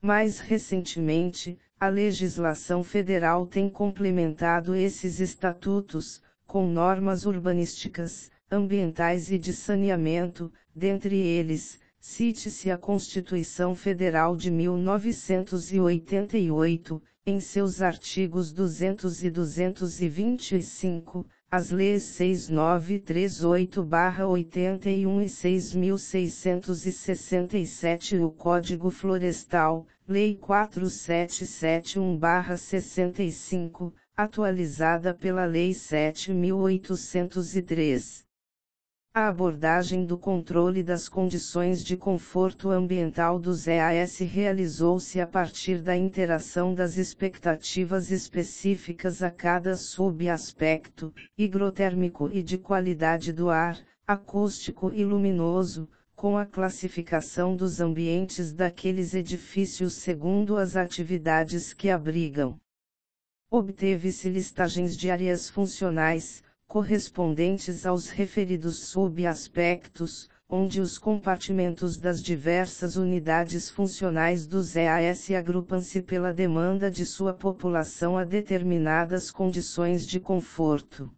Speaker 2: Mais recentemente, a legislação federal tem complementado esses estatutos, com normas urbanísticas, ambientais e de saneamento, dentre eles, cite-se a Constituição Federal de 1988, em seus artigos 200 e 225, as leis 6938-81 e 6667 e o Código Florestal, Lei 4771-65, atualizada pela Lei 7803. A abordagem do controle das condições de conforto ambiental dos EAS realizou-se a partir da interação das expectativas específicas a cada subaspecto, higrotérmico e de qualidade do ar, acústico e luminoso, com a classificação dos ambientes daqueles edifícios segundo as atividades que abrigam. Obteve-se listagens de áreas funcionais, correspondentes aos referidos subaspectos, onde os compartimentos das diversas unidades funcionais dos EAS agrupam-se pela demanda de sua população a determinadas condições de conforto.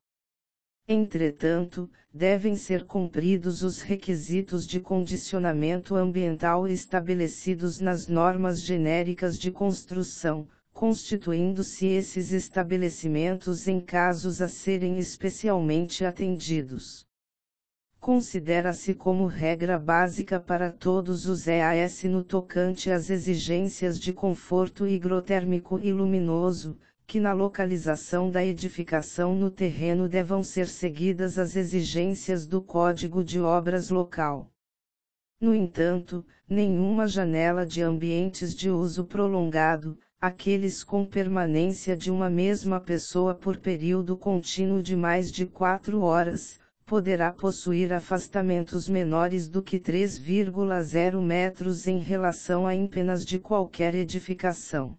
Speaker 2: Entretanto, devem ser cumpridos os requisitos de condicionamento ambiental estabelecidos nas normas genéricas de construção, constituindo-se esses estabelecimentos em casos a serem especialmente atendidos. Considera-se como regra básica para todos os EAS no tocante às exigências de conforto higrotérmico e luminoso, que na localização da edificação no terreno devam ser seguidas as exigências do Código de Obras Local. No entanto, nenhuma janela de ambientes de uso prolongado, aqueles com permanência de uma mesma pessoa por período contínuo de mais de quatro horas, poderá possuir afastamentos menores do que 3,0 metros em relação a empenas de qualquer edificação.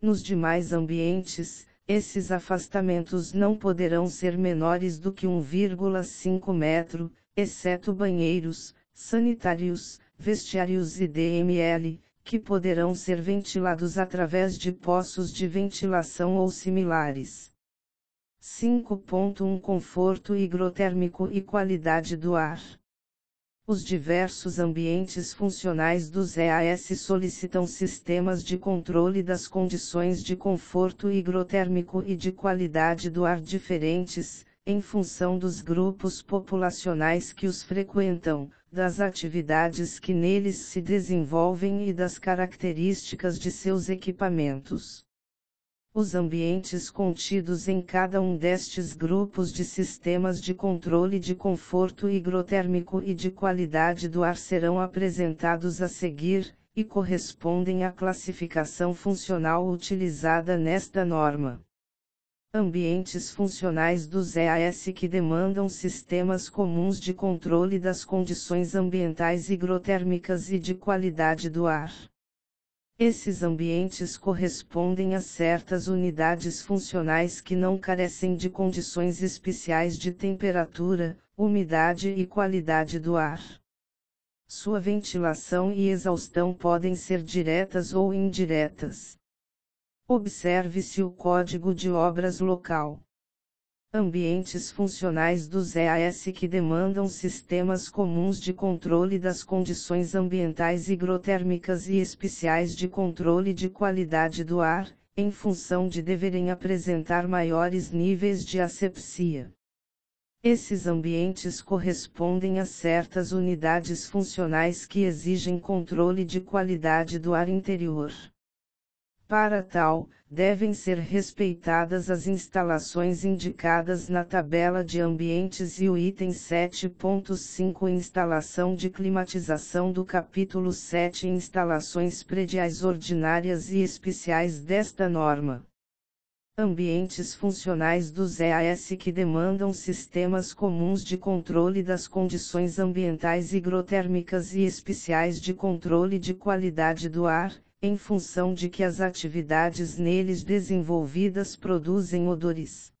Speaker 2: Nos demais ambientes, esses afastamentos não poderão ser menores do que 1,5 metro, exceto banheiros, sanitários, vestiários e DML, que poderão ser ventilados através de poços de ventilação ou similares. 5.1 Conforto higrotérmico e qualidade do ar. Os diversos ambientes funcionais dos EAS solicitam sistemas de controle das condições de conforto higrotérmico e de qualidade do ar diferentes, em função dos grupos populacionais que os frequentam, das atividades que neles se desenvolvem e das características de seus equipamentos. Os ambientes contidos em cada um destes grupos de sistemas de controle de conforto higrotérmico e de qualidade do ar serão apresentados a seguir, e correspondem à classificação funcional utilizada nesta norma. Ambientes funcionais dos EAS que demandam sistemas comuns de controle das condições ambientais higrotérmicas e de qualidade do ar. Esses ambientes correspondem a certas unidades funcionais que não carecem de condições especiais de temperatura, umidade e qualidade do ar. Sua ventilação e exaustão podem ser diretas ou indiretas. Observe-se o código de obras local. Ambientes funcionais dos EAS que demandam sistemas comuns de controle das condições ambientais higrotérmicas e especiais de controle de qualidade do ar, em função de deverem apresentar maiores níveis de asepsia. Esses ambientes correspondem a certas unidades funcionais que exigem controle de qualidade do ar interior. Para tal, devem ser respeitadas as instalações indicadas na tabela de ambientes e o item 7.5 Instalação de climatização do capítulo 7 Instalações prediais ordinárias e especiais desta norma. Ambientes funcionais dos EAS que demandam sistemas comuns de controle das condições ambientais higrotérmicas e especiais de controle de qualidade do ar, em função de que as atividades neles desenvolvidas produzem odores.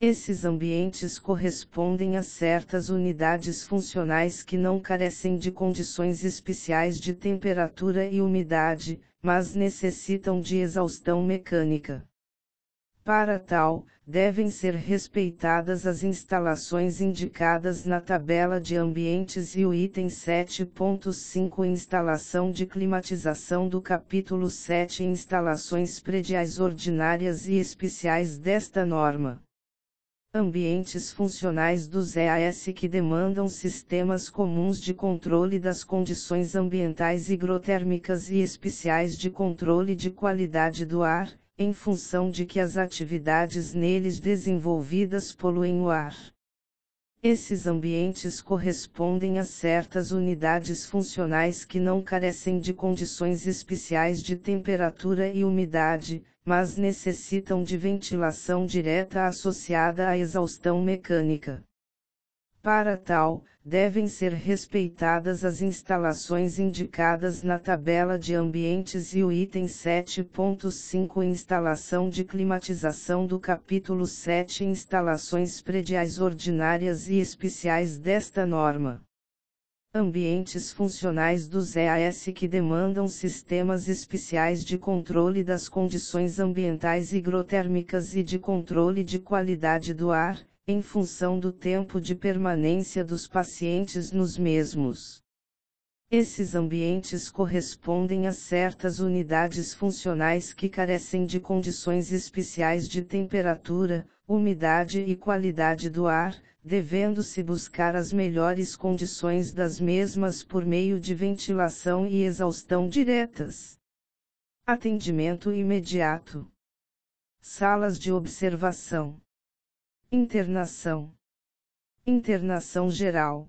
Speaker 2: Esses ambientes correspondem a certas unidades funcionais que não carecem de condições especiais de temperatura e umidade, mas necessitam de exaustão mecânica. Para tal, devem ser respeitadas as instalações indicadas na tabela de ambientes e o item 7.5 Instalação de climatização do capítulo 7 Instalações prediais ordinárias e especiais desta norma. Ambientes funcionais dos EAS que demandam sistemas comuns de controle das condições ambientais higrotérmicas e especiais de controle de qualidade do ar, em função de que as atividades neles desenvolvidas poluem o ar. Esses ambientes correspondem a certas unidades funcionais que não carecem de condições especiais de temperatura e umidade, mas necessitam de ventilação direta associada à exaustão mecânica. Para tal, devem ser respeitadas as instalações indicadas na tabela de ambientes e o item 7.5 Instalação de climatização do capítulo 7 Instalações prediais ordinárias e especiais desta norma. Ambientes funcionais dos EAS que demandam sistemas especiais de controle das condições ambientais higrotérmicas e de controle de qualidade do ar, em função do tempo de permanência dos pacientes nos mesmos. Esses ambientes correspondem a certas unidades funcionais que carecem de condições especiais de temperatura, umidade e qualidade do ar, devendo-se buscar as melhores condições das mesmas por meio de ventilação e exaustão diretas. Atendimento imediato. Salas de observação. Internação. Internação geral.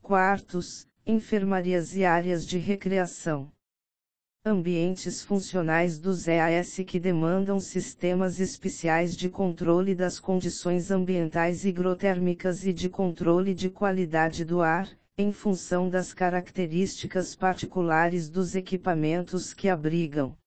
Speaker 2: Quartos, enfermarias e áreas de recreação. Ambientes funcionais dos EAS que demandam sistemas especiais de controle das condições ambientais higrotérmicas e de controle de qualidade do ar, em função das características particulares dos equipamentos que abrigam.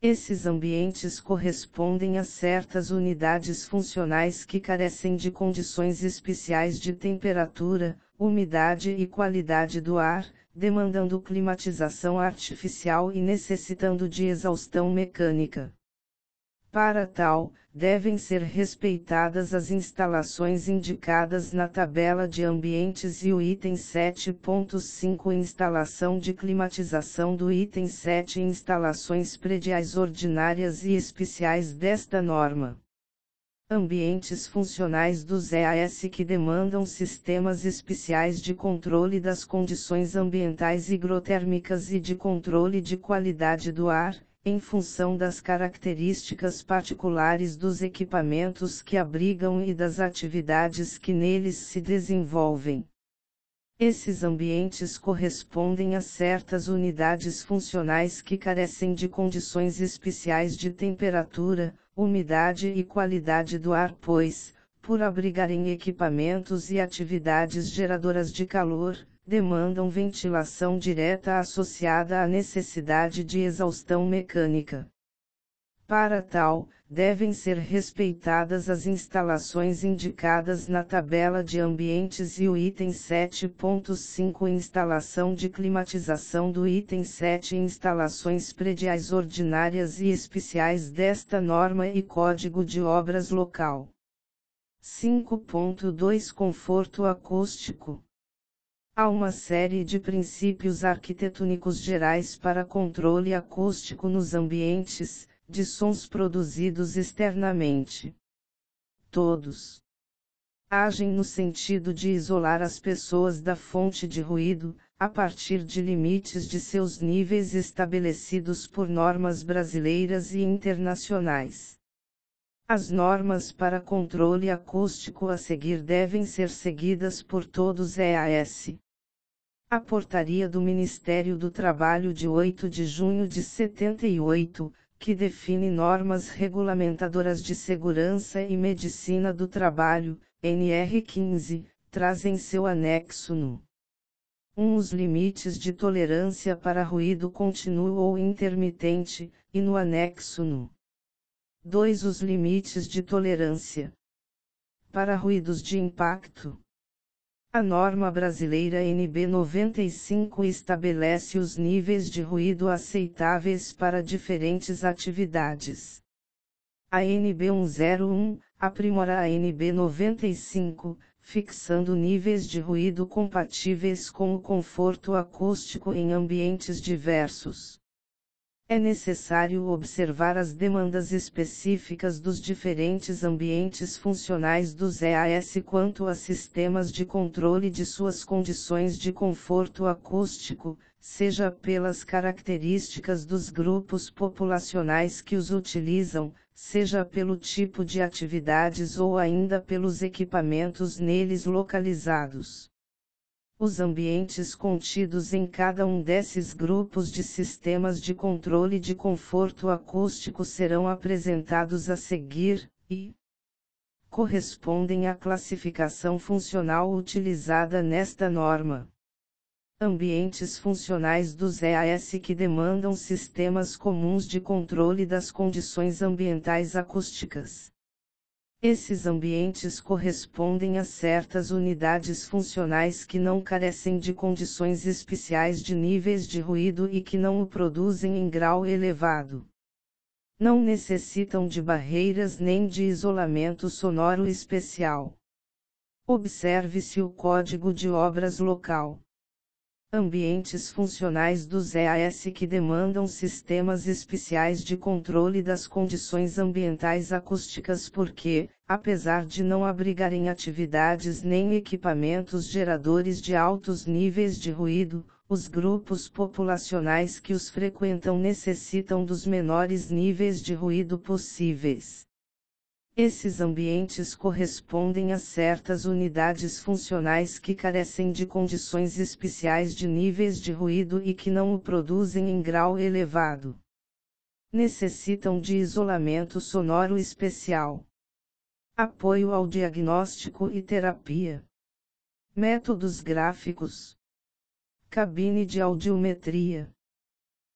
Speaker 2: Esses ambientes correspondem a certas unidades funcionais que carecem de condições especiais de temperatura, umidade e qualidade do ar, demandando climatização artificial e necessitando de exaustão mecânica. Para tal, devem ser respeitadas as instalações indicadas na tabela de ambientes e o item 7.5 Instalação de climatização do item 7 Instalações prediais ordinárias e especiais desta norma. Ambientes funcionais dos EAS que demandam sistemas especiais de controle das condições ambientais higrotérmicas e de controle de qualidade do ar, em função das características particulares dos equipamentos que abrigam e das atividades que neles se desenvolvem. Esses ambientes correspondem a certas unidades funcionais que carecem de condições especiais de temperatura, umidade e qualidade do ar, pois, por abrigarem equipamentos e atividades geradoras de calor, demandam ventilação direta associada à necessidade de exaustão mecânica. Para tal, devem ser respeitadas as instalações indicadas na tabela de ambientes e o item 7.5 Instalação de climatização do item 7 Instalações prediais ordinárias e especiais desta norma e Código de Obras Local. 5.2 Conforto acústico Há uma série de princípios arquitetônicos gerais para controle acústico nos ambientes, de sons produzidos externamente. Todos agem no sentido de isolar as pessoas da fonte de ruído, a partir de limites de seus níveis estabelecidos por normas brasileiras e internacionais. As normas para controle acústico a seguir devem ser seguidas por todos EAS. A portaria do Ministério do Trabalho de 8 de junho de 78, que define normas regulamentadoras de segurança e medicina do trabalho, NR15, traz em seu anexo no 1 os limites de tolerância para ruído contínuo ou intermitente, e no anexo no 2 os limites de tolerância para ruídos de impacto. A norma brasileira NB 95 estabelece os níveis de ruído aceitáveis para diferentes atividades. A NB 101 aprimora a NB 95, fixando níveis de ruído compatíveis com o conforto acústico em ambientes diversos. É necessário observar as demandas específicas dos diferentes ambientes funcionais dos EAS quanto a sistemas de controle de suas condições de conforto acústico, seja pelas características dos grupos populacionais que os utilizam, seja pelo tipo de atividades ou ainda pelos equipamentos neles localizados. Os ambientes contidos em cada um desses grupos de sistemas de controle de conforto acústico serão apresentados a seguir, e correspondem à classificação funcional utilizada nesta norma. Ambientes funcionais dos EAS que demandam sistemas comuns de controle das condições ambientais acústicas. Esses ambientes correspondem a certas unidades funcionais que não carecem de condições especiais de níveis de ruído e que não o produzem em grau elevado. Não necessitam de barreiras nem de isolamento sonoro especial. Observe-se o Código de Obras Local. Ambientes funcionais dos EAS que demandam sistemas especiais de controle das condições ambientais acústicas porque, apesar de não abrigarem atividades nem equipamentos geradores de altos níveis de ruído, os grupos populacionais que os frequentam necessitam dos menores níveis de ruído possíveis. Esses ambientes correspondem a certas unidades funcionais que carecem de condições especiais de níveis de ruído e que não o produzem em grau elevado. Necessitam de isolamento sonoro especial. Apoio ao diagnóstico e terapia. Métodos gráficos. Cabine de audiometria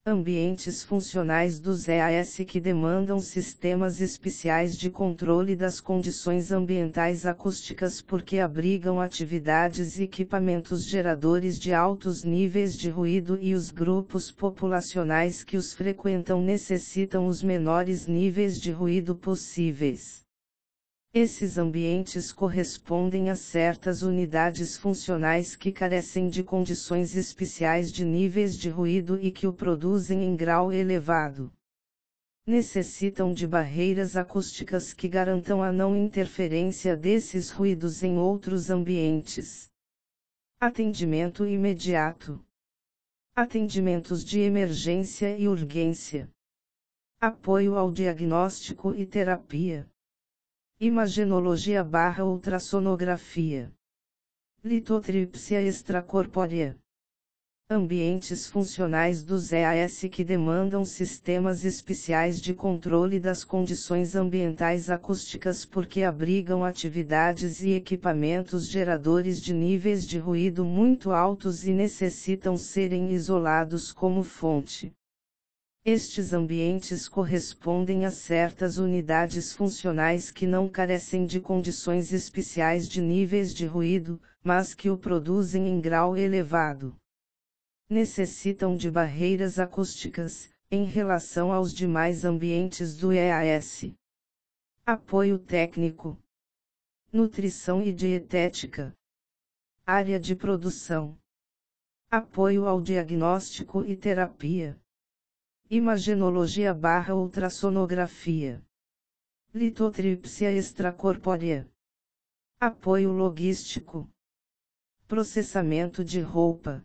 Speaker 2: ambientes funcionais dos EAS que demandam sistemas especiais de controle das condições ambientais acústicas porque abrigam atividades e equipamentos geradores de altos níveis de ruído e os grupos populacionais que os frequentam necessitam os menores níveis de ruído possíveis. Esses ambientes correspondem a certas unidades funcionais que carecem de condições especiais de níveis de ruído e que o produzem em grau elevado. Necessitam de barreiras acústicas que garantam a não interferência desses ruídos em outros ambientes. Atendimento imediato. Atendimentos de emergência e urgência. Apoio ao diagnóstico e terapia Imagenologia barra ultrassonografia. Litotripsia extracorpórea. Ambientes funcionais dos EAS que demandam sistemas especiais de controle das condições ambientais acústicas porque abrigam atividades e equipamentos geradores de níveis de ruído muito altos e necessitam serem isolados como fonte. Estes ambientes correspondem a certas unidades funcionais que não carecem de condições especiais de níveis de ruído, mas que o produzem em grau elevado. Necessitam de barreiras acústicas, em relação aos demais ambientes do EAS. Apoio técnico. Nutrição e dietética. Área de produção. Apoio ao diagnóstico e terapia Imagenologia barra ultrassonografia. Litotripsia extracorpórea. Apoio logístico. Processamento de roupa.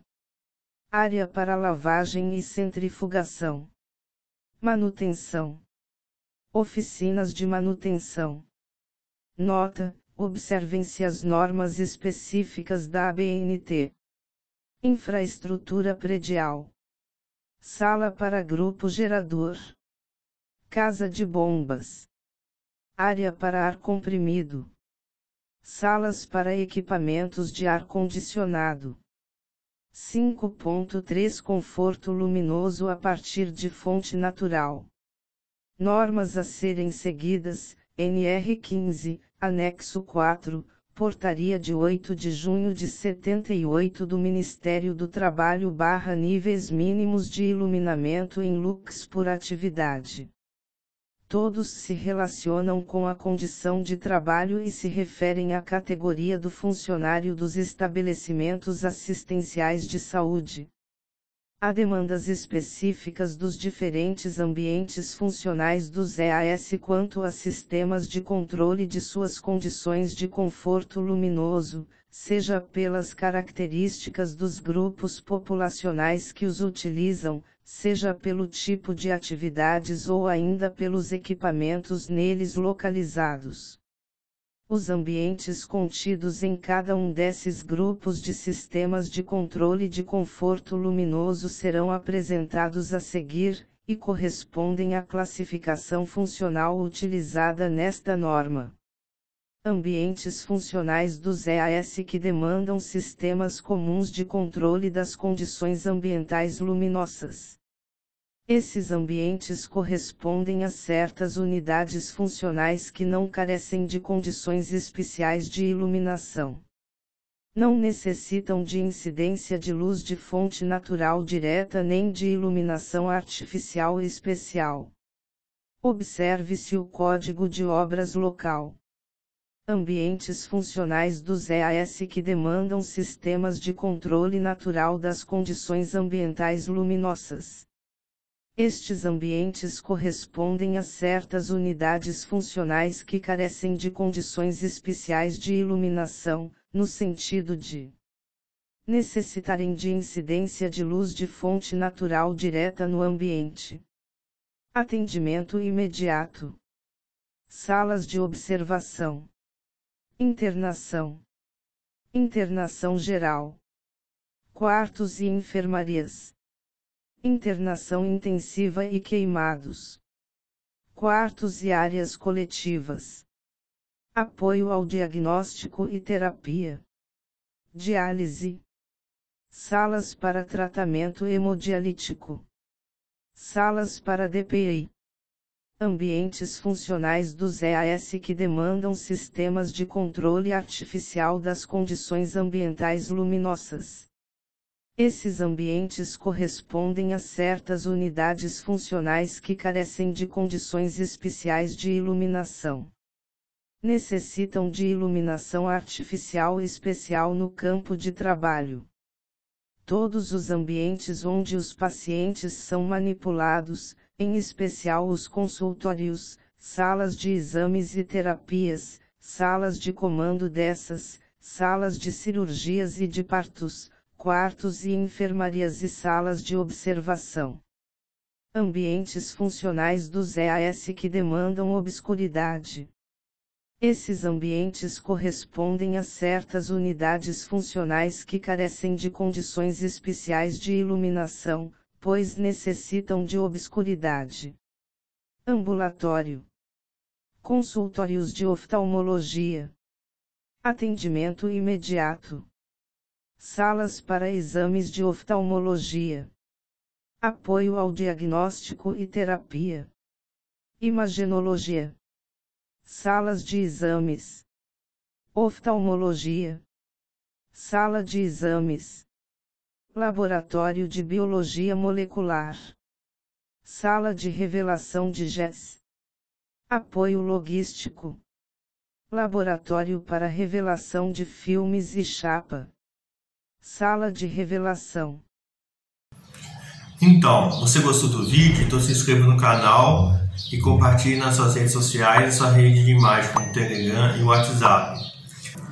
Speaker 2: Área para lavagem e centrifugação. Manutenção. Oficinas de manutenção. Nota: observem-se as normas específicas da ABNT. Infraestrutura predial. Sala para grupo gerador. Casa de bombas. Área para ar comprimido. Salas para equipamentos de ar condicionado. 5.3 Conforto luminoso a partir de fonte natural. Normas a serem seguidas, NR15, Anexo 4, Portaria de 8 de junho de 78 do Ministério do Trabalho barra níveis mínimos de iluminamento em lux por atividade. Todos se relacionam com a condição de trabalho e se referem à categoria do funcionário dos estabelecimentos assistenciais de saúde. Há demandas específicas dos diferentes ambientes funcionais dos EAS quanto a sistemas de controle de suas condições de conforto luminoso, seja pelas características dos grupos populacionais que os utilizam, seja pelo tipo de atividades ou ainda pelos equipamentos neles localizados. Os ambientes contidos em cada um desses grupos de sistemas de controle de conforto luminoso serão apresentados a seguir, e correspondem à classificação funcional utilizada nesta norma. Ambientes funcionais dos EAS que demandam sistemas comuns de controle das condições ambientais luminosas. Esses ambientes correspondem a certas unidades funcionais que não carecem de condições especiais de iluminação. Não necessitam de incidência de luz de fonte natural direta nem de iluminação artificial especial. Observe-se o Código de Obras Local. Ambientes funcionais dos EAS que demandam sistemas de controle natural das condições ambientais luminosas. Estes ambientes correspondem a certas unidades funcionais que carecem de condições especiais de iluminação, no sentido de necessitarem de incidência de luz de fonte natural direta no ambiente. Atendimento imediato. Salas de observação. Internação. Internação geral. Quartos e enfermarias internação intensiva e queimados, quartos e áreas coletivas, apoio ao diagnóstico e terapia, diálise, salas para tratamento hemodialítico, salas para DPI. Ambientes funcionais dos EAS que demandam sistemas de controle artificial das condições ambientais luminosas. Esses ambientes correspondem a certas unidades funcionais que carecem de condições especiais de iluminação. Necessitam de iluminação artificial especial no campo de trabalho. Todos os ambientes onde os pacientes são manipulados, em especial os consultórios, salas de exames e terapias, salas de comando dessas, salas de cirurgias e de partos, quartos e enfermarias e salas de observação. Ambientes funcionais dos EAS que demandam obscuridade. Esses ambientes correspondem a certas unidades funcionais que carecem de condições especiais de iluminação, pois necessitam de obscuridade. Ambulatório. Consultórios de oftalmologia. Atendimento imediato. Salas para exames de oftalmologia. Apoio ao diagnóstico e terapia. Imagenologia. Salas de exames. Oftalmologia. Sala de exames. Laboratório de Biologia Molecular. Sala de Revelação de GES. Apoio Logístico. Laboratório para Revelação de Filmes e Chapa. Sala de Revelação.
Speaker 1: Então, você gostou do vídeo? Então se inscreva no canal e compartilhe nas suas redes sociais e sua rede de imagem como Telegram e WhatsApp.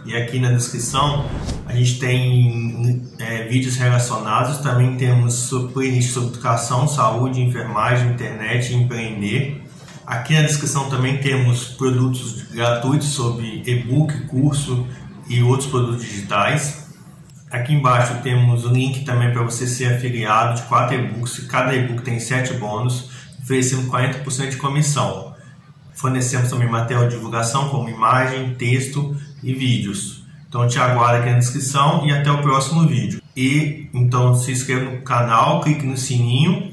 Speaker 1: E aqui na descrição a gente tem é, vídeos relacionados, também temos playlist sobre educação, saúde, enfermagem, internet e empreender. Aqui na descrição também temos produtos gratuitos sobre e-book, curso e outros produtos digitais. Aqui embaixo temos o link também para você ser afiliado de quatro e-books. Cada e-book tem sete bônus, oferecendo 40% de comissão. Fornecemos também material de divulgação como imagem, texto e vídeos. Então te aguardo aqui na descrição e até o próximo vídeo. E então se inscreva no canal, clique no sininho